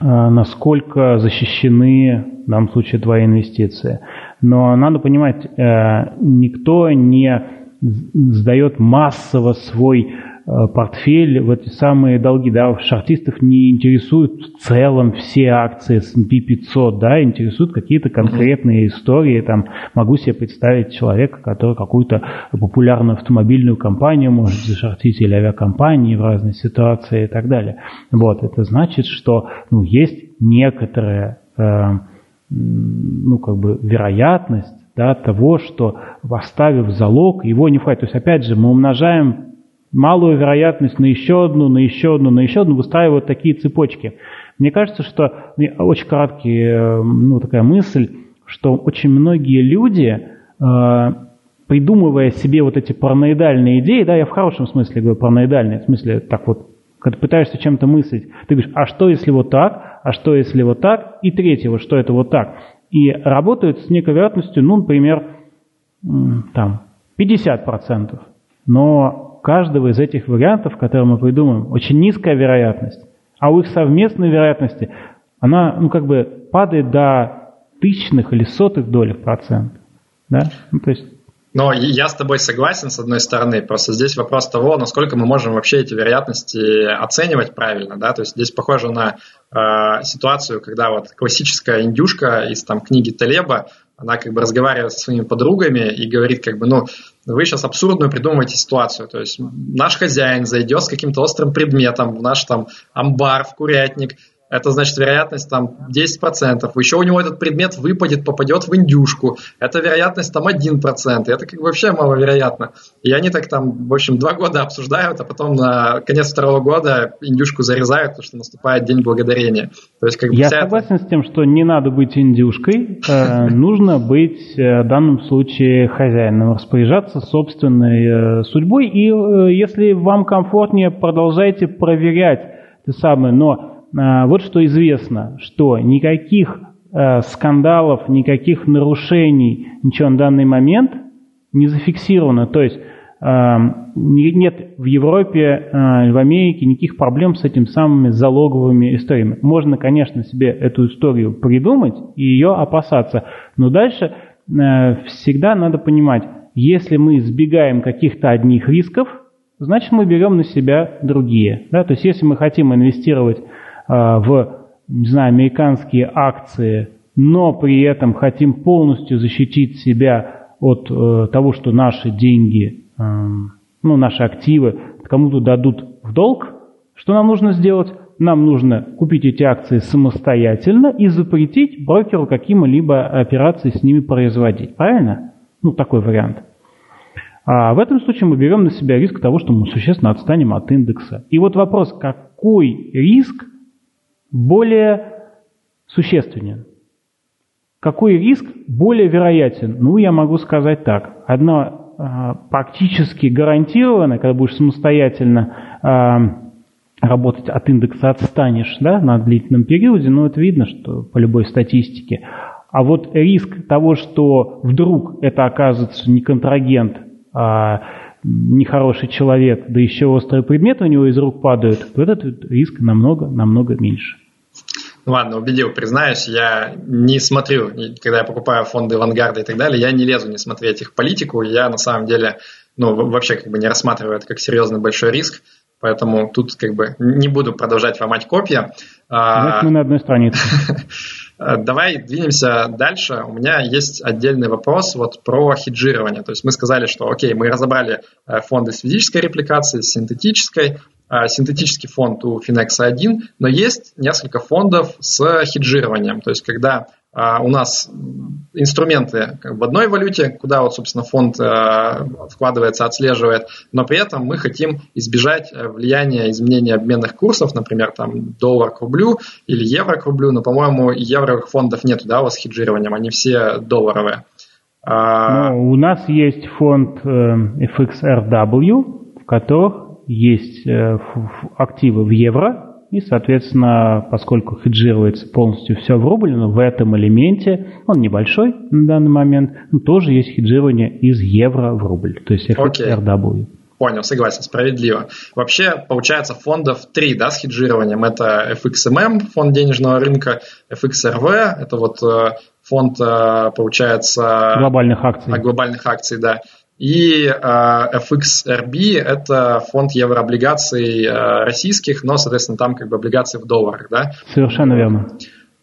насколько защищены в данном случае твои инвестиции. Но надо понимать, э, никто не сдает массово свой э, портфель в эти самые долги. Да, шартистов не интересуют в целом все акции S&P 500, да, интересуют какие-то конкретные истории. Там, могу себе представить человека, который какую-то популярную автомобильную компанию может зашортить или авиакомпании в разной ситуации и так далее. Вот, это значит, что ну, есть некоторая э, ну, как бы вероятность да, того, что оставив залог, его не хватит. То есть, опять же, мы умножаем малую вероятность на еще одну, на еще одну, на еще одну, выстраивают такие цепочки. Мне кажется, что очень краткий, э, ну, такая мысль, что очень многие люди, э, придумывая себе вот эти параноидальные идеи, да, я в хорошем смысле говорю параноидальные, в смысле так вот, когда пытаешься чем-то мыслить, ты говоришь, а что если вот так, а что если вот так, и третьего, что это вот так. И работают с некой вероятностью, ну, например, там, 50%. Но каждого из этих вариантов, которые мы придумаем, очень низкая вероятность. А у их совместной вероятности она, ну, как бы падает до тысячных или сотых долей процента. Да? Ну, то есть но я с тобой согласен, с одной стороны, просто здесь вопрос того, насколько мы можем вообще эти вероятности оценивать правильно, да, то есть здесь похоже на э, ситуацию, когда вот классическая индюшка из там книги Талеба, она как бы разговаривает со своими подругами и говорит как бы, ну, вы сейчас абсурдную придумываете ситуацию, то есть наш хозяин зайдет с каким-то острым предметом в наш там амбар, в курятник, это значит вероятность там 10%. Еще у него этот предмет выпадет, попадет в индюшку. Это вероятность там 1%. Это как бы вообще маловероятно. И они так там, в общем, два года обсуждают, а потом на конец второго года индюшку зарезают, потому что наступает День Благодарения. То есть, как бы Я согласен это... с тем, что не надо быть индюшкой. Э, (laughs) нужно быть э, в данном случае хозяином, распоряжаться собственной э, судьбой. И если вам комфортнее, продолжайте проверять это самое. Но вот что известно, что никаких э, скандалов, никаких нарушений, ничего на данный момент не зафиксировано. То есть э, нет в Европе э, в Америке никаких проблем с этими самыми залоговыми историями. Можно, конечно, себе эту историю придумать и ее опасаться, но дальше всегда надо понимать, если мы избегаем каких-то одних рисков, значит мы берем на себя другие. Да? То есть если мы хотим инвестировать в, не знаю, американские акции, но при этом хотим полностью защитить себя от э, того, что наши деньги, э, ну, наши активы кому-то дадут в долг, что нам нужно сделать? Нам нужно купить эти акции самостоятельно и запретить брокеру каким-либо операции с ними производить. Правильно? Ну, такой вариант. А в этом случае мы берем на себя риск того, что мы существенно отстанем от индекса. И вот вопрос, какой риск более существенен. Какой риск более вероятен? Ну, я могу сказать так. Одно э, практически гарантированно, когда будешь самостоятельно э, работать от индекса отстанешь да, на длительном периоде, но это видно, что по любой статистике. А вот риск того, что вдруг это окажется не контрагент, а нехороший человек, да еще острые предметы у него из рук падают, то этот риск намного-намного меньше. Ну ладно, убедил, признаюсь, я не смотрю, когда я покупаю фонды авангарда и так далее, я не лезу не смотреть их политику, я на самом деле ну, вообще как бы не рассматриваю это как серьезный большой риск, поэтому тут как бы не буду продолжать ломать копья. А, Значит, мы на одной странице. (laughs) Давай двинемся дальше. У меня есть отдельный вопрос вот про хеджирование. То есть мы сказали, что окей, мы разобрали э, фонды с физической репликацией, с синтетической, а, синтетический фонд у Finex 1, но есть несколько фондов с хеджированием, то есть когда у нас инструменты в одной валюте, куда вот, собственно, фонд а, вкладывается, отслеживает, но при этом мы хотим избежать э, влияния изменения обменных курсов, например, там доллар к рублю или евро к рублю, но, по-моему, евровых фондов нету, да, у вас с хеджированием, они все долларовые. Ну, у нас есть фонд э, FXRW, в которых есть э, активы в евро, и, соответственно, поскольку хеджируется полностью все в рубль, но в этом элементе, он небольшой на данный момент, но тоже есть хеджирование из евро в рубль, то есть FXRW. Okay. Понял, согласен, справедливо. Вообще, получается, фондов три, да, с хеджированием. Это FXMM, фонд денежного рынка, FXRV, это вот э, фонд, э, получается... Глобальных акций. Глобальных акций, да. И э, FXRB – это фонд еврооблигаций э, российских, но, соответственно, там как бы облигации в долларах, да? Совершенно верно.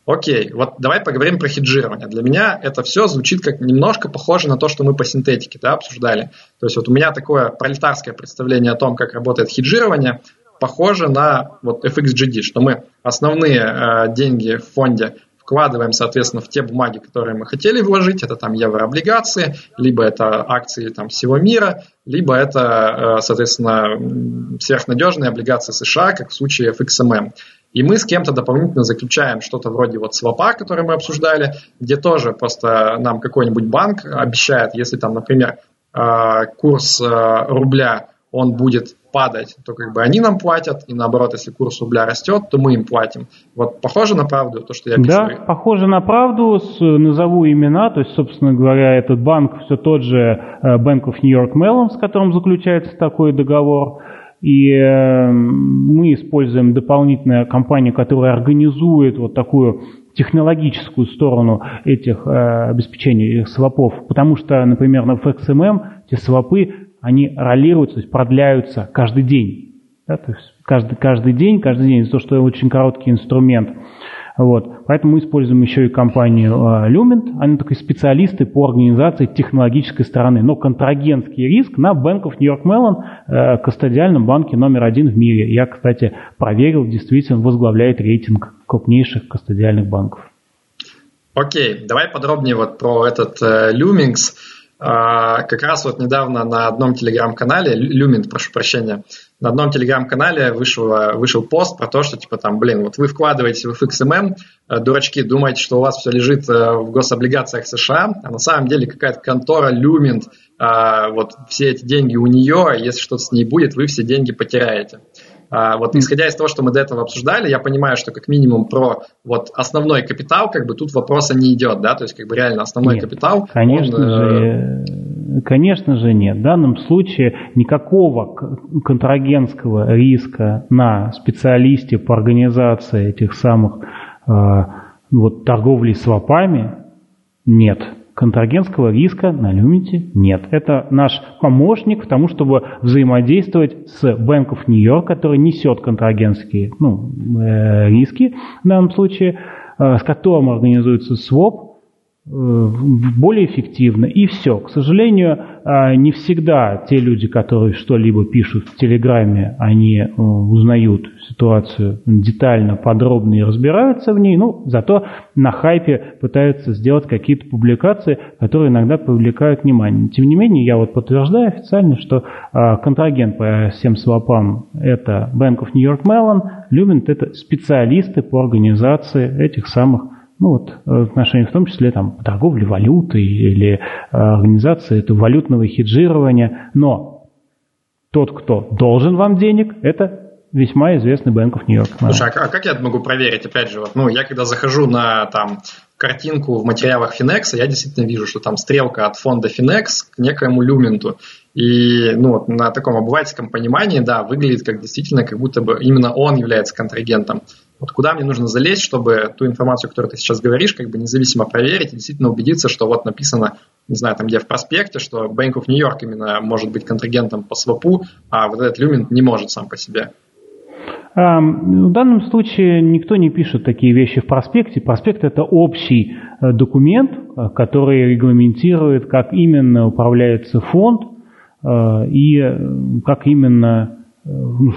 Окей, вот давай поговорим про хеджирование. Для меня это все звучит как немножко похоже на то, что мы по синтетике да, обсуждали. То есть вот у меня такое пролетарское представление о том, как работает хеджирование, похоже на вот FXGD, что мы основные э, деньги в фонде вкладываем, соответственно, в те бумаги, которые мы хотели вложить, это там еврооблигации, либо это акции там всего мира, либо это, э, соответственно, сверхнадежные облигации США, как в случае FXMM. И мы с кем-то дополнительно заключаем что-то вроде вот свопа, который мы обсуждали, где тоже просто нам какой-нибудь банк обещает, если там, например, э, курс э, рубля, он будет падать, то как бы они нам платят, и наоборот, если курс рубля растет, то мы им платим. Вот похоже на правду то, что я пишу? Да, похоже на правду, с, назову имена, то есть, собственно говоря, этот банк все тот же э, Bank of New York Mellon, с которым заключается такой договор, и э, мы используем дополнительную компанию, которая организует вот такую технологическую сторону этих э, обеспечений свопов, потому что, например, на FXMM эти свопы они ролируются, то есть продляются каждый день. Да, то есть каждый, каждый день, каждый день, из-за того, что очень короткий инструмент. Вот. Поэтому мы используем еще и компанию uh, Lument. Они такие специалисты по организации технологической стороны. Но контрагентский риск на Bank of New York Mellon, uh, кастодиальном банке номер один в мире. Я, кстати, проверил, действительно возглавляет рейтинг крупнейших кастодиальных банков. Окей, давай подробнее вот про этот uh, Lumings. А, как раз вот недавно на одном телеграм-канале, Люмин, прошу прощения, на одном телеграм-канале вышел, вышел пост про то, что типа там, блин, вот вы вкладываете в FXMM, э, дурачки, думаете, что у вас все лежит э, в гособлигациях США, а на самом деле какая-то контора Люмин, вот все эти деньги у нее, если что-то с ней будет, вы все деньги потеряете. А, вот исходя из того, что мы до этого обсуждали, я понимаю, что как минимум про вот основной капитал, как бы тут вопроса не идет, да, то есть как бы реально основной нет, капитал. Конечно он, же, э... конечно же нет. В данном случае никакого контрагентского риска на специалисте по организации этих самых э, вот торговли свопами нет контрагентского риска на Lumity нет. Это наш помощник тому, чтобы взаимодействовать с Bank of New который несет контрагентские ну, э, риски в данном случае, э, с которым организуется своп, более эффективно, и все. К сожалению, а, не всегда те люди, которые что-либо пишут в Телеграме, они э, узнают ситуацию детально, подробно и разбираются в ней, ну, зато на хайпе пытаются сделать какие-то публикации, которые иногда привлекают внимание. Тем не менее, я вот подтверждаю официально, что контрагент по всем свопам это Bank of New York Mellon, Lument это специалисты по организации этих самых ну вот в отношении в том числе там торговли валютой или организации этого валютного хеджирования. Но тот, кто должен вам денег, это весьма известный Bank of New York. Слушай, а как я могу проверить? Опять же, вот, ну, я когда захожу на там картинку в материалах Finex, я действительно вижу, что там стрелка от фонда Finex к некоему люменту. И ну, на таком обывательском понимании, да, выглядит как действительно, как будто бы именно он является контрагентом. Вот куда мне нужно залезть, чтобы ту информацию, которую ты сейчас говоришь, как бы независимо проверить и действительно убедиться, что вот написано, не знаю, там где в проспекте, что Bank of New York именно может быть контрагентом по свопу, а вот этот люмент не может сам по себе. В данном случае никто не пишет такие вещи в проспекте. Проспект – это общий э, документ, э, который регламентирует, как именно управляется фонд э, и как именно, ну,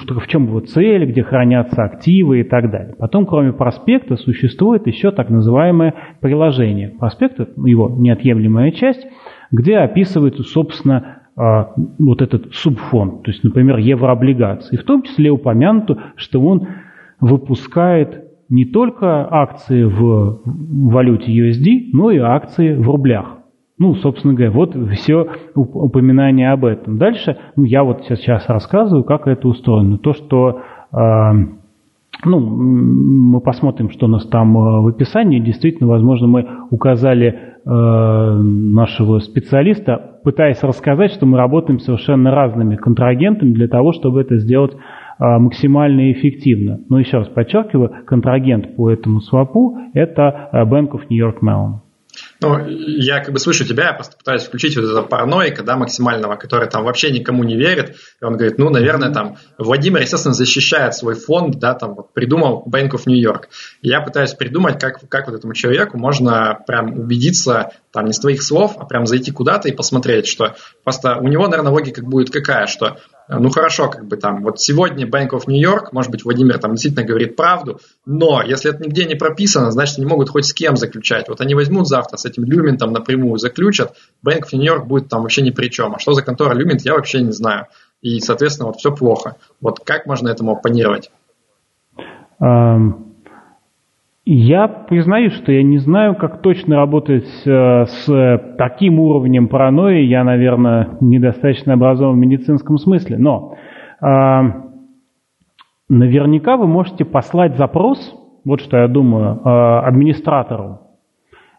что, в чем его цель, где хранятся активы и так далее. Потом, кроме проспекта, существует еще так называемое приложение. Проспект – его неотъемлемая часть, где описывается, собственно, а, вот этот субфонд, то есть, например, еврооблигации. В том числе упомянуто, что он выпускает не только акции в валюте USD, но и акции в рублях. Ну, собственно говоря, вот все упоминание об этом. Дальше, ну, я вот сейчас рассказываю, как это устроено. То, что, э, ну, мы посмотрим, что у нас там а, в описании. Действительно, возможно, мы указали Э, нашего специалиста, пытаясь рассказать, что мы работаем совершенно разными контрагентами для того, чтобы это сделать э, максимально эффективно. Но еще раз подчеркиваю, контрагент по этому свопу – это э, Bank of New York Mellon. Ну, я как бы слышу тебя, я просто пытаюсь включить вот это параноика, да, максимального, который там вообще никому не верит. И он говорит, ну, наверное, там, Владимир, естественно, защищает свой фонд, да, там, вот, придумал Bank of New York. И я пытаюсь придумать, как, как вот этому человеку можно прям убедиться, там, не с твоих слов, а прям зайти куда-то и посмотреть, что просто у него, наверное, логика будет какая, что ну хорошо, как бы там, вот сегодня Bank of New York, может быть, Владимир там действительно говорит правду, но если это нигде не прописано, значит, они могут хоть с кем заключать. Вот они возьмут завтра с этим Люментом напрямую заключат, Bank of New York будет там вообще ни при чем. А что за контора Люмент, я вообще не знаю. И, соответственно, вот все плохо. Вот как можно этому оппонировать? Um... Я признаю, что я не знаю, как точно работать э, с таким уровнем паранойи. Я, наверное, недостаточно образован в медицинском смысле. Но э, наверняка вы можете послать запрос, вот что я думаю, э, администратору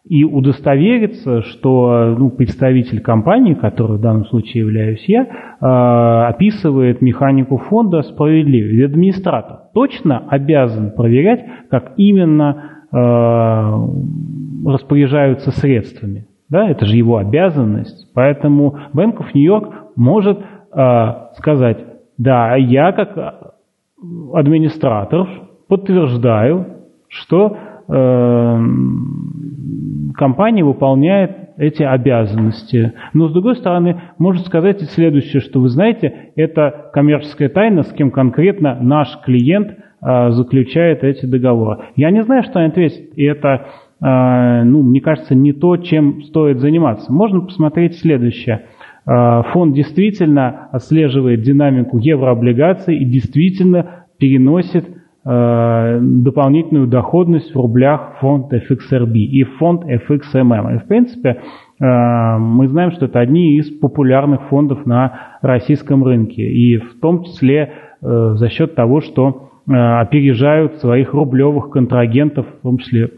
и удостовериться, что ну, представитель компании, который в данном случае являюсь я, э, описывает механику фонда справедливо. И администратор точно обязан проверять, как именно э, распоряжаются средствами. Да, это же его обязанность. Поэтому Bank of New York может э, сказать, да, я как администратор подтверждаю, что компания выполняет эти обязанности. Но, с другой стороны, может сказать и следующее, что вы знаете, это коммерческая тайна, с кем конкретно наш клиент э, заключает эти договоры. Я не знаю, что они ответят, и это, э, ну, мне кажется, не то, чем стоит заниматься. Можно посмотреть следующее. Э, фонд действительно отслеживает динамику еврооблигаций и действительно переносит дополнительную доходность в рублях фонд FXRB и фонд FXMM. И в принципе э, мы знаем, что это одни из популярных фондов на российском рынке. И в том числе э, за счет того, что опережают своих рублевых контрагентов, в том числе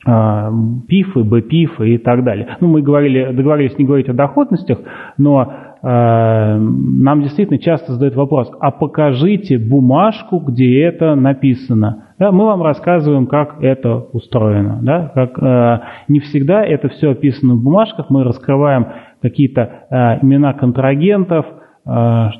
ПИФы, БПИФы и так далее. Ну, мы говорили, договорились не говорить о доходностях, но Э, нам действительно часто задают вопрос, а покажите бумажку, где это написано. Да, мы вам рассказываем, как это устроено. Да, как, э, не всегда это все описано в бумажках, мы раскрываем какие-то э, имена контрагентов, э, э,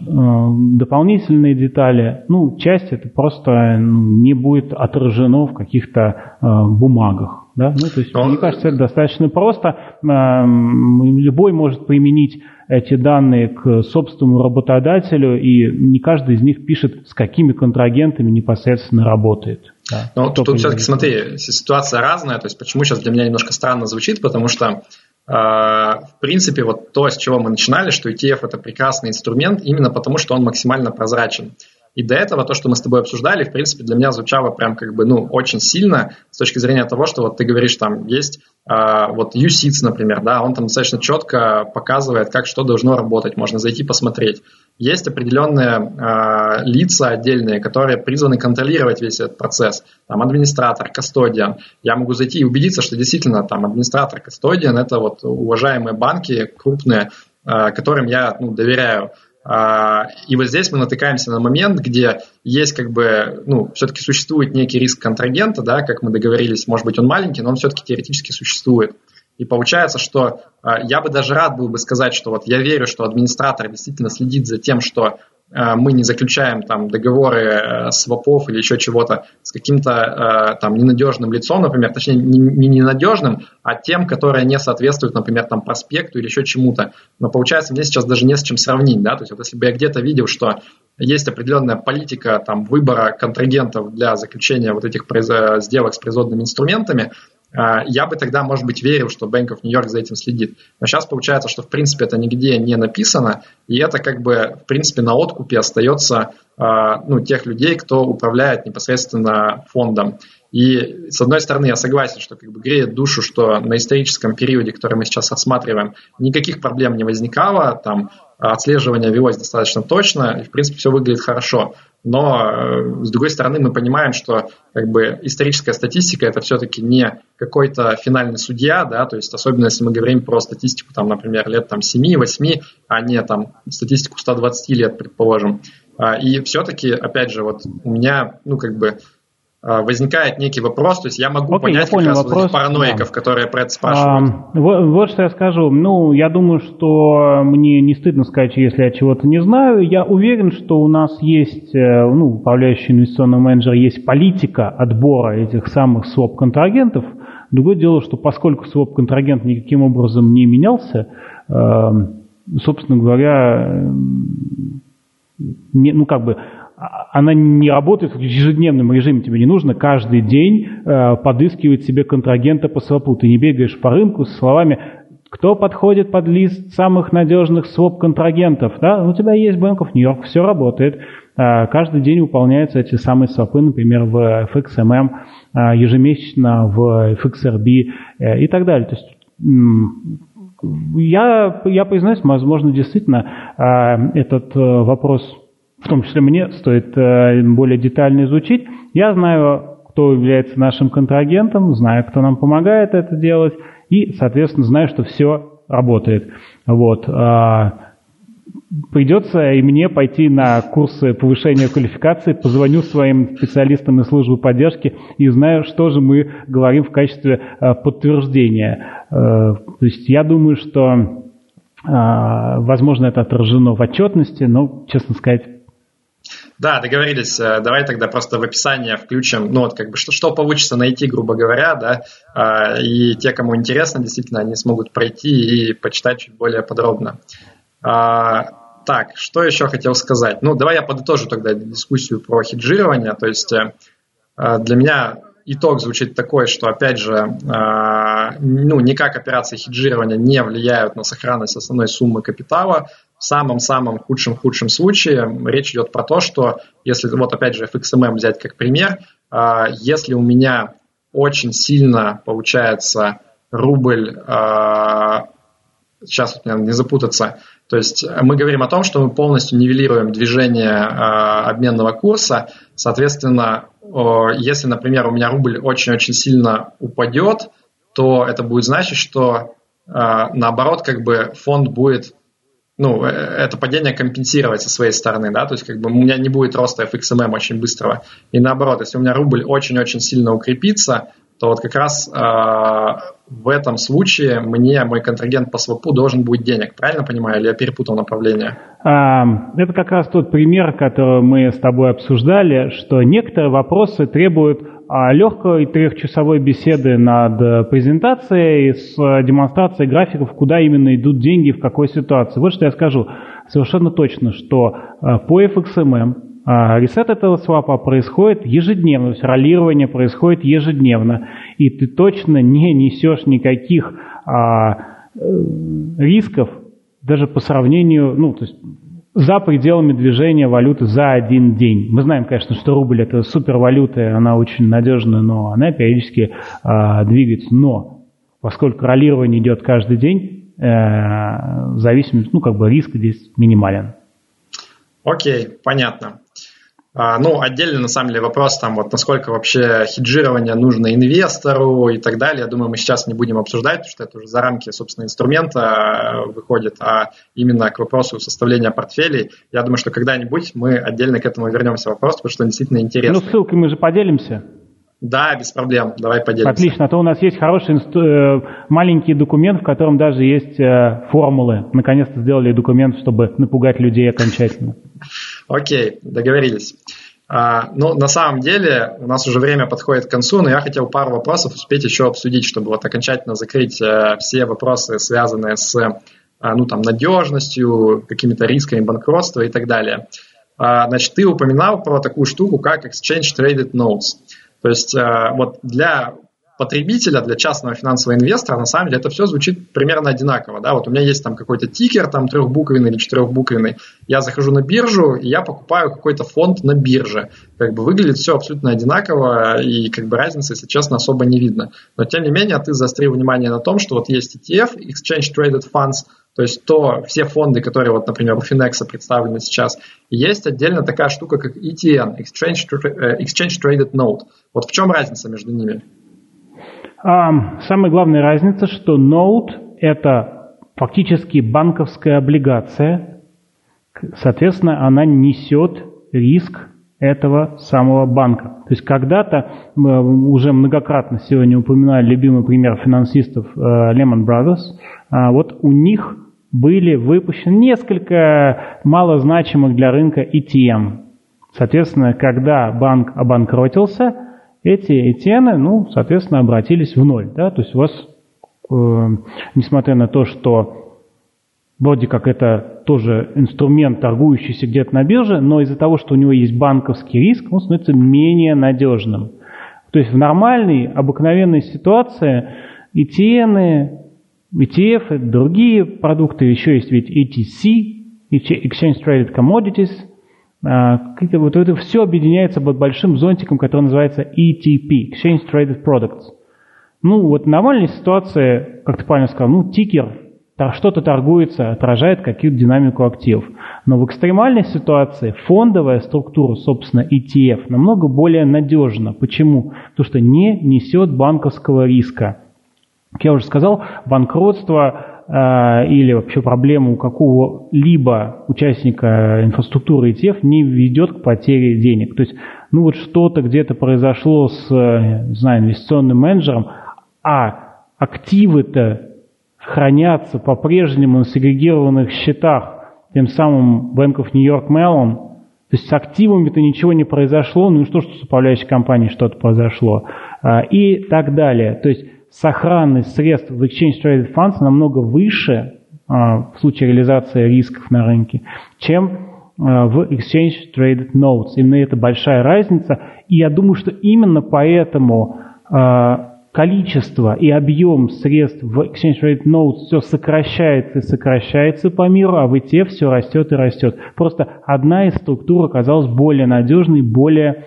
дополнительные детали. Ну, часть это просто ну, не будет отражено в каких-то э, бумагах. Да? Ну, то есть, Но... мне кажется, это достаточно просто. Любой может применить эти данные к собственному работодателю, и не каждый из них пишет, с какими контрагентами непосредственно работает. Да, Но ну, тут все-таки, смотри, ситуация разная, то есть почему сейчас для меня немножко странно звучит, потому что э, в принципе, вот то, с чего мы начинали, что ETF это прекрасный инструмент, именно потому что он максимально прозрачен. И до этого то, что мы с тобой обсуждали, в принципе, для меня звучало прям как бы, ну, очень сильно с точки зрения того, что вот ты говоришь, там есть э, вот USITS, например, да, он там достаточно четко показывает, как что должно работать, можно зайти посмотреть. Есть определенные э, лица отдельные, которые призваны контролировать весь этот процесс. Там администратор, кастодиан. Я могу зайти и убедиться, что действительно там администратор, кастодиан – это вот уважаемые банки крупные, э, которым я ну, доверяю. А, и вот здесь мы натыкаемся на момент, где есть как бы, ну, все-таки существует некий риск контрагента, да, как мы договорились, может быть, он маленький, но он все-таки теоретически существует. И получается, что а, я бы даже рад был бы сказать, что вот я верю, что администратор действительно следит за тем, что мы не заключаем там договоры э, свопов или еще чего-то с каким-то э, там ненадежным лицом, например, точнее не, не ненадежным, а тем, которое не соответствует, например, там проспекту или еще чему-то. Но получается, мне сейчас даже не с чем сравнить, да, то есть вот если бы я где-то видел, что есть определенная политика там выбора контрагентов для заключения вот этих сделок с производными инструментами, я бы тогда, может быть, верил, что Bank of New York за этим следит. Но сейчас получается, что, в принципе, это нигде не написано, и это как бы, в принципе, на откупе остается а, ну, тех людей, кто управляет непосредственно фондом. И, с одной стороны, я согласен, что как бы греет душу, что на историческом периоде, который мы сейчас рассматриваем, никаких проблем не возникало, там отслеживание велось достаточно точно, и, в принципе, все выглядит хорошо. Но, э, с другой стороны, мы понимаем, что как бы историческая статистика это все-таки не какой-то финальный судья, да, то есть особенно если мы говорим про статистику, там, например, лет там, 7-8, а не там статистику 120 лет, предположим. А, и все-таки, опять же, вот у меня, ну, как бы, возникает некий вопрос, то есть я могу Окей, понять я как раз вопрос, вот параноиков, да. которые про это спрашивают. А, вот, вот что я скажу. Ну, я думаю, что мне не стыдно сказать, если я чего-то не знаю. Я уверен, что у нас есть, э, ну, управляющий инвестиционный менеджер, есть политика отбора этих самых своп-контрагентов. Другое дело, что поскольку своп-контрагент никаким образом не менялся, э, собственно говоря, не, ну, как бы она не работает в ежедневном режиме. Тебе не нужно каждый день э, подыскивать себе контрагента по свопу. Ты не бегаешь по рынку с словами кто подходит под лист самых надежных своп-контрагентов? Да? У тебя есть Bank of New York, все работает. Э, каждый день выполняются эти самые свопы, например, в FXMM, э, ежемесячно в FXRB и так далее. То есть я, я признаюсь, возможно, действительно этот вопрос в том числе мне, стоит э, более детально изучить. Я знаю, кто является нашим контрагентом, знаю, кто нам помогает это делать, и, соответственно, знаю, что все работает. Вот. А, придется и мне пойти на курсы повышения квалификации, позвоню своим специалистам из службы поддержки и знаю, что же мы говорим в качестве э, подтверждения. Э, то есть я думаю, что Возможно, это отражено в отчетности, но, честно сказать, да, договорились. Э, давай тогда просто в описание включим, ну вот как бы что, что получится найти, грубо говоря, да, а, и те, кому интересно, действительно, они смогут пройти и почитать чуть более подробно. А, так, что еще хотел сказать? Ну, давай я подытожу тогда дискуссию про хеджирование. То есть э, э, для меня итог звучит такой, что, опять же, ну, никак операции хеджирования не влияют на сохранность основной суммы капитала самом-самом худшем-худшем случае речь идет про то, что если, вот опять же, FXMM взять как пример, а, если у меня очень сильно получается рубль, а, сейчас вот не запутаться, то есть мы говорим о том, что мы полностью нивелируем движение а, обменного курса, соответственно, если, например, у меня рубль очень-очень сильно упадет, то это будет значить, что наоборот, как бы фонд будет ну, э, это падение компенсировать со своей стороны, да, то есть как бы у меня не будет роста FXMM очень быстрого. И наоборот, если у меня рубль очень-очень сильно укрепится, то вот как раз э, в этом случае мне мой контрагент по свопу должен будет денег. Правильно понимаю, или я перепутал направление? Это как раз тот пример, который мы с тобой обсуждали, что некоторые вопросы требуют а легкой трехчасовой беседы над э, презентацией с э, демонстрацией графиков, куда именно идут деньги, в какой ситуации. Вот что я скажу совершенно точно, что э, по FXMM ресет этого свапа происходит ежедневно, то есть роллирование происходит ежедневно, и ты точно не несешь никаких а, рисков даже по сравнению, ну, то есть за пределами движения валюты за один день. Мы знаем, конечно, что рубль это супервалюта, она очень надежная, но она периодически э, двигается. Но поскольку роллирование идет каждый день, э, зависимость, ну как бы риск здесь минимален. Окей, понятно. А, ну, отдельно, на самом деле, вопрос там, вот насколько вообще хеджирование нужно инвестору и так далее. Я думаю, мы сейчас не будем обсуждать, потому что это уже за рамки, собственно, инструмента э, выходит, а именно к вопросу составления портфелей. Я думаю, что когда-нибудь мы отдельно к этому вернемся вопрос, потому что он действительно интересный. Ну, ссылкой мы же поделимся. Да, без проблем. Давай поделимся. Отлично. А то у нас есть хороший инсту... Э, маленький документ, в котором даже есть э, формулы. Наконец-то сделали документ, чтобы напугать людей окончательно. (laughs) Окей, договорились. А, ну, на самом деле, у нас уже время подходит к концу, но я хотел пару вопросов успеть еще обсудить, чтобы вот окончательно закрыть э, все вопросы, связанные с а, ну, там, надежностью, какими-то рисками банкротства и так далее. А, значит, ты упоминал про такую штуку, как Exchange Traded Notes. То есть э, вот для потребителя, для частного финансового инвестора, на самом деле это все звучит примерно одинаково. Да? Вот у меня есть там какой-то тикер, там трехбуквенный или четырехбуквенный, я захожу на биржу, и я покупаю какой-то фонд на бирже. Как бы выглядит все абсолютно одинаково, и как бы разницы, если честно, особо не видно. Но тем не менее, ты заострил внимание на том, что вот есть ETF, Exchange Traded Funds, то есть то, все фонды, которые, вот, например, у Finex представлены сейчас, есть отдельно такая штука, как ETN, Exchange, э, Exchange Traded Note. Вот в чем разница между ними? А, самая главная разница, что ноут – это фактически банковская облигация, соответственно, она несет риск этого самого банка. То есть когда-то, мы уже многократно сегодня упоминали любимый пример финансистов э, Lehman Brothers, а вот у них были выпущены несколько малозначимых для рынка ETM. Соответственно, когда банк обанкротился – эти этены, ну, соответственно, обратились в ноль. Да? То есть у вас, э, несмотря на то, что вроде как это тоже инструмент, торгующийся где-то на бирже, но из-за того, что у него есть банковский риск, он становится менее надежным. То есть в нормальной, обыкновенной ситуации ETN, ETF, другие продукты, еще есть ведь ETC, Exchange Traded Commodities – вот это все объединяется под большим зонтиком, который называется ETP, Exchange Traded Products. Ну, вот нормальная ситуация, как ты правильно сказал, ну, тикер, что-то торгуется, отражает какую-то динамику активов. Но в экстремальной ситуации фондовая структура, собственно, ETF, намного более надежна. Почему? Потому что не несет банковского риска. Как я уже сказал, банкротство или вообще проблему какого-либо участника инфраструктуры ETF не ведет к потере денег. То есть, ну вот что-то где-то произошло с, не знаю, инвестиционным менеджером, а активы-то хранятся по-прежнему на сегрегированных счетах, тем самым Bank of New York Mellon, то есть с активами-то ничего не произошло, ну и что, что с управляющей компанией что-то произошло, э, и так далее. То есть сохранность средств в Exchange Traded Funds намного выше а, в случае реализации рисков на рынке, чем а, в Exchange Traded Notes. Именно это большая разница. И я думаю, что именно поэтому а, количество и объем средств в Exchange Traded Notes все сокращается и сокращается по миру, а в ETF все растет и растет. Просто одна из структур оказалась более надежной, более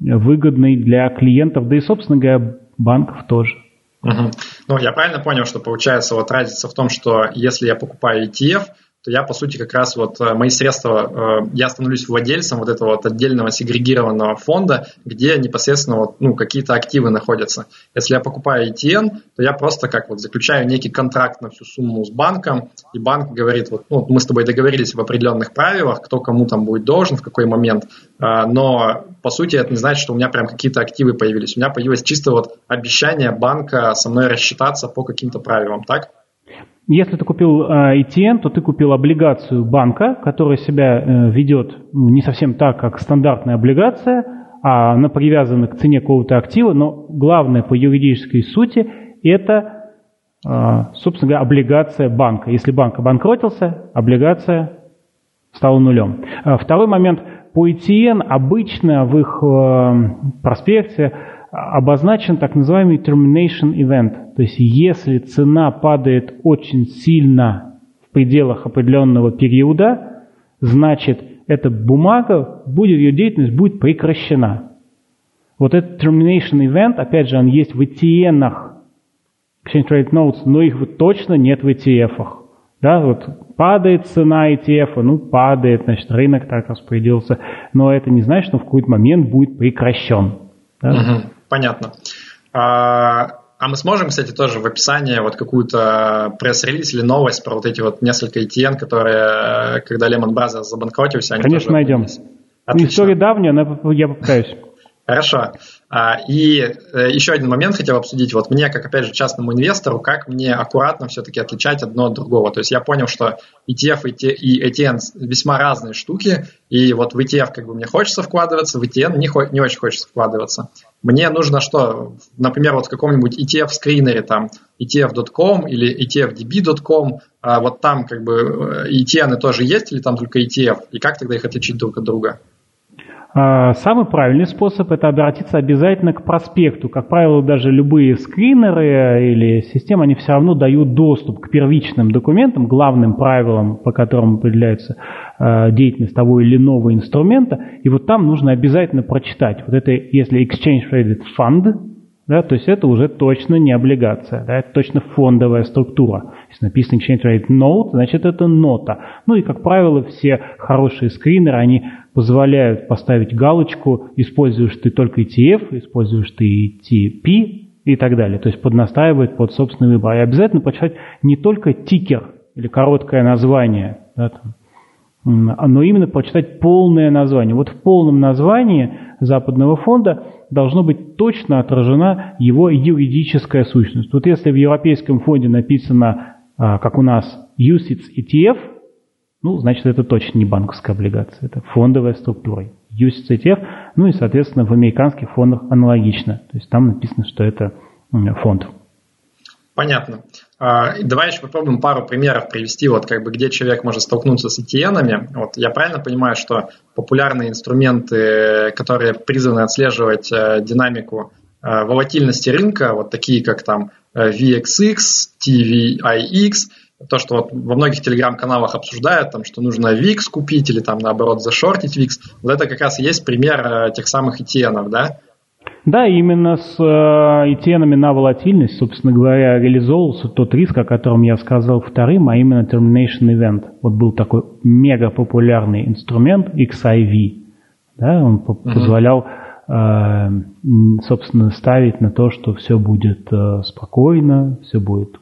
выгодной для клиентов, да и, собственно говоря, банков тоже. Угу. Ну, я правильно понял, что получается вот разница в том, что если я покупаю ETF, то я, по сути, как раз вот э, мои средства, э, я становлюсь владельцем вот этого вот отдельного сегрегированного фонда, где непосредственно вот, ну, какие-то активы находятся. Если я покупаю ETN, то я просто как вот заключаю некий контракт на всю сумму с банком, и банк говорит, вот, ну, мы с тобой договорились в определенных правилах, кто кому там будет должен, в какой момент, э, но, по сути, это не значит, что у меня прям какие-то активы появились. У меня появилось чисто вот обещание банка со мной рассчитаться по каким-то правилам, так? Если ты купил ETN, то ты купил облигацию банка, которая себя э, ведет ну, не совсем так, как стандартная облигация, а она привязана к цене какого-то актива, но главное по юридической сути это, э, собственно говоря, облигация банка. Если банк обанкротился, облигация стала нулем. Э, второй момент. По ETN обычно в их проспекте обозначен так называемый termination event. То есть если цена падает очень сильно в пределах определенного периода, значит, эта бумага, будет, ее деятельность будет прекращена. Вот этот termination event, опять же, он есть в ETN, Exchange Trade Notes, но их вот точно нет в ETF. -ах. Да, вот падает цена ETF, ну падает, значит, рынок так распорядился, но это не значит, что в какой-то момент будет прекращен. Да? Угу, понятно. А, а мы сможем, кстати, тоже в описании вот какую-то пресс-релиз или новость про вот эти вот несколько ETN, которые, когда Lehman Brothers забанкротился, они Конечно, найдем. Отлично. История давняя, но я попытаюсь. Хорошо. А, и э, еще один момент хотел обсудить. Вот мне, как, опять же, частному инвестору, как мне аккуратно все-таки отличать одно от другого. То есть я понял, что ETF и ETN весьма разные штуки, и вот в ETF как бы мне хочется вкладываться, в ETN не, не очень хочется вкладываться. Мне нужно что? Например, вот в каком-нибудь ETF-скринере, там, ETF.com или ETFDB.com, а вот там как бы ETN тоже есть или там только ETF? И как тогда их отличить друг от друга? А, самый правильный способ – это обратиться обязательно к проспекту. Как правило, даже любые скринеры или системы, они все равно дают доступ к первичным документам, главным правилам, по которым определяется а, деятельность того или иного инструмента. И вот там нужно обязательно прочитать. Вот это, если Exchange Traded Fund, да, то есть это уже точно не облигация, да, это точно фондовая структура. Если написано Exchange Traded Note, значит это нота. Ну и, как правило, все хорошие скринеры, они позволяют поставить галочку, используешь ты только ETF, используешь ты ETP и так далее. То есть поднастраивает под собственный выбор. И обязательно почитать не только тикер или короткое название, да, там, но именно прочитать полное название. Вот в полном названии западного фонда должно быть точно отражена его юридическая сущность. Вот если в европейском фонде написано, а, как у нас, USITS ETF, ну, значит, это точно не банковская облигация, это фондовая структура. USITS ETF, ну и, соответственно, в американских фондах аналогично. То есть там написано, что это фонд. Понятно. А, давай еще попробуем пару примеров привести, вот как бы где человек может столкнуться с ETN. Вот я правильно понимаю, что популярные инструменты, которые призваны отслеживать э, динамику э, волатильности рынка, вот такие как там э, VXX, TVIX, то, что вот во многих телеграм-каналах обсуждают, там, что нужно VIX купить или там наоборот зашортить VIX, вот это как раз и есть пример тех самых ETN, да? Да, именно с э, на волатильность, собственно говоря, реализовывался тот риск, о котором я сказал вторым, а именно Termination Event. Вот был такой мега популярный инструмент XIV. Да, он uh-huh. позволял, э, собственно, ставить на то, что все будет э, спокойно, все будет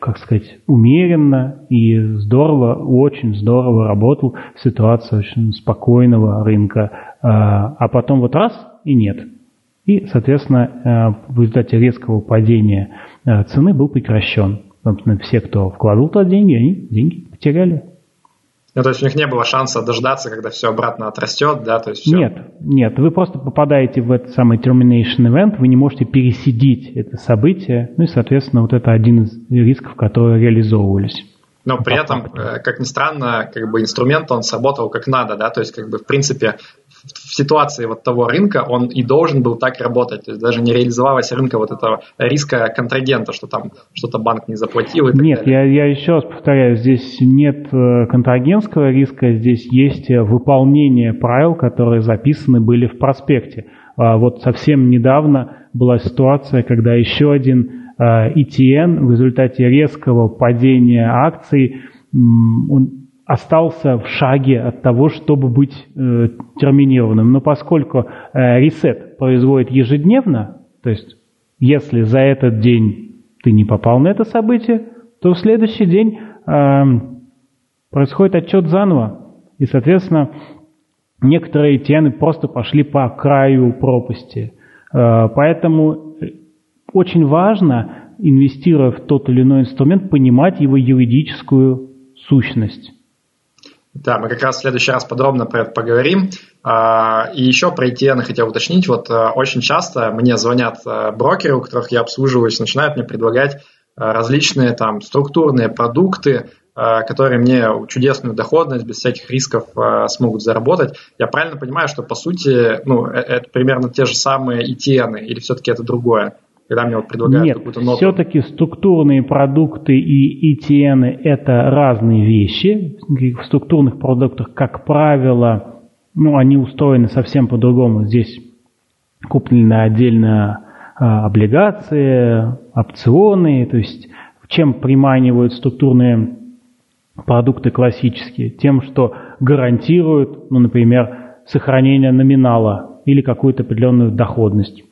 как сказать, умеренно и здорово, очень здорово работал в ситуации очень спокойного рынка, а, а потом вот раз и нет. И, соответственно, э, в результате резкого падения э, цены был прекращен. Собственно, все, кто вкладывал туда деньги, они деньги потеряли. Ну, то есть у них не было шанса дождаться, когда все обратно отрастет, да? То есть все... Нет, нет, вы просто попадаете в этот самый termination event, вы не можете пересидеть это событие, ну и, соответственно, вот это один из рисков, которые реализовывались. Но при этом, э, как ни странно, как бы инструмент, он сработал как надо, да, то есть, как бы, в принципе, в ситуации вот того рынка он и должен был так работать. То есть даже не реализовалась рынка вот этого риска контрагента, что там что-то банк не заплатил. И нет, я, я еще раз повторяю, здесь нет э, контрагентского риска, здесь есть э, выполнение правил, которые записаны были в проспекте. А вот совсем недавно была ситуация, когда еще один ETN э, в результате резкого падения акций он остался в шаге от того, чтобы быть э, терминированным. Но поскольку э, ресет производит ежедневно, то есть если за этот день ты не попал на это событие, то в следующий день э, происходит отчет заново. И, соответственно, некоторые тены просто пошли по краю пропасти. Э, поэтому очень важно, инвестируя в тот или иной инструмент, понимать его юридическую сущность. Да, мы как раз в следующий раз подробно про это поговорим. А, и еще про ETN хотел уточнить. Вот э, очень часто мне звонят э, брокеры, у которых я обслуживаюсь, начинают мне предлагать э, различные там структурные продукты, которые мне чудесную доходность без всяких рисков смогут заработать. Я правильно понимаю, что по сути ну, это примерно те же самые ETN или все-таки это другое? Когда мне вот предлагают Нет, какую-то ноту. все-таки структурные продукты и ETN – это разные вещи. В структурных продуктах, как правило, ну, они устроены совсем по-другому. Здесь куплены отдельно а, облигации, опционы, то есть чем приманивают структурные продукты классические? Тем, что гарантируют, ну, например, сохранение номинала или какую-то определенную доходность.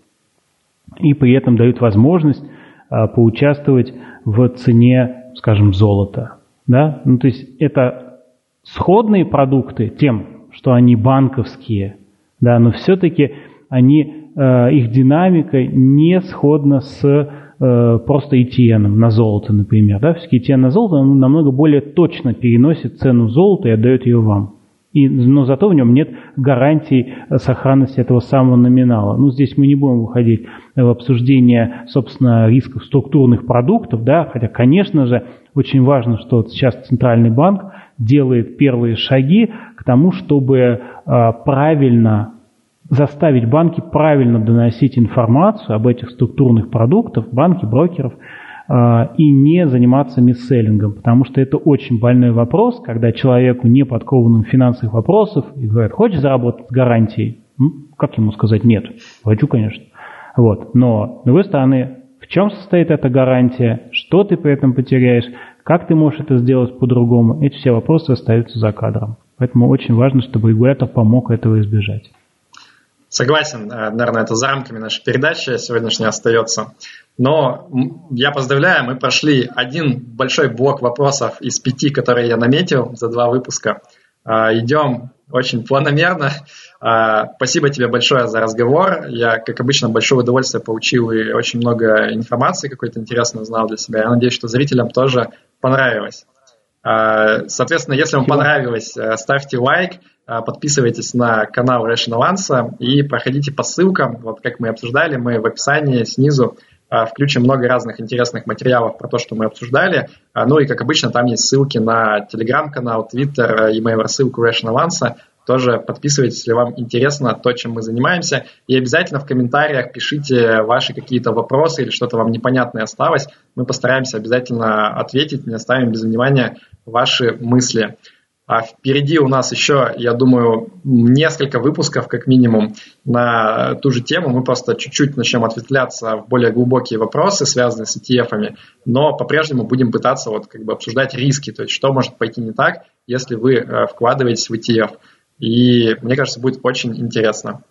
И при этом дают возможность а, поучаствовать в цене, скажем, золота. Да? Ну, то есть это сходные продукты тем, что они банковские, да, но все-таки они, э, их динамика не сходна с э, просто ETN на золото, например. Да? Все-таки ETN на золото намного более точно переносит цену золота и отдает ее вам. И, но зато в нем нет гарантии сохранности этого самого номинала. Ну, здесь мы не будем выходить в обсуждение, собственно, рисков структурных продуктов, да, хотя, конечно же, очень важно, что сейчас Центральный банк делает первые шаги к тому, чтобы э, правильно заставить банки правильно доносить информацию об этих структурных продуктах, банки, брокеров, э, и не заниматься мисселлингом, потому что это очень больной вопрос, когда человеку не подкованным финансовых вопросах и говорят, хочешь заработать с гарантией? Ну, как ему сказать нет? Хочу, конечно. Вот. Но, с другой стороны, в чем состоит эта гарантия, что ты при этом потеряешь, как ты можешь это сделать по-другому, эти все вопросы остаются за кадром. Поэтому очень важно, чтобы регулятор помог этого избежать. Согласен, э, наверное, это за рамками нашей передачи сегодняшней остается. Но я поздравляю, мы прошли один большой блок вопросов из пяти, которые я наметил за два выпуска. Э, идем очень планомерно. Э, спасибо тебе большое за разговор. Я, как обычно, большое удовольствие получил и очень много информации какой-то интересной узнал для себя. Я надеюсь, что зрителям тоже понравилось. Соответственно, если вам понравилось, ставьте лайк, а, подписывайтесь на канал Rational Answer и проходите по ссылкам. Вот как мы обсуждали, мы в описании снизу а, включим много разных интересных материалов про то, что мы обсуждали. А, ну и, как обычно, там есть ссылки на телеграм-канал, твиттер и мою рассылку Rational Answer. Тоже подписывайтесь, если вам интересно то, чем мы занимаемся. И обязательно в комментариях пишите ваши какие-то вопросы или что-то вам непонятное осталось. Мы постараемся обязательно ответить, не оставим без внимания ваши мысли. А впереди у нас еще, я думаю, несколько выпусков, как минимум, на ту же тему. Мы просто чуть-чуть начнем ответвляться в более глубокие вопросы, связанные с ETF, но по-прежнему будем пытаться вот как бы обсуждать риски, то есть что может пойти не так, если вы э, вкладываетесь в ETF. И мне кажется, будет очень интересно.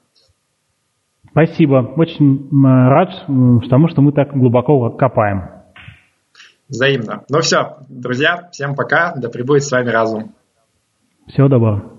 Спасибо. Очень рад тому, что мы так глубоко копаем. Взаимно. Ну все, друзья, всем пока. Да пребудет с вами разум. Всего доброго.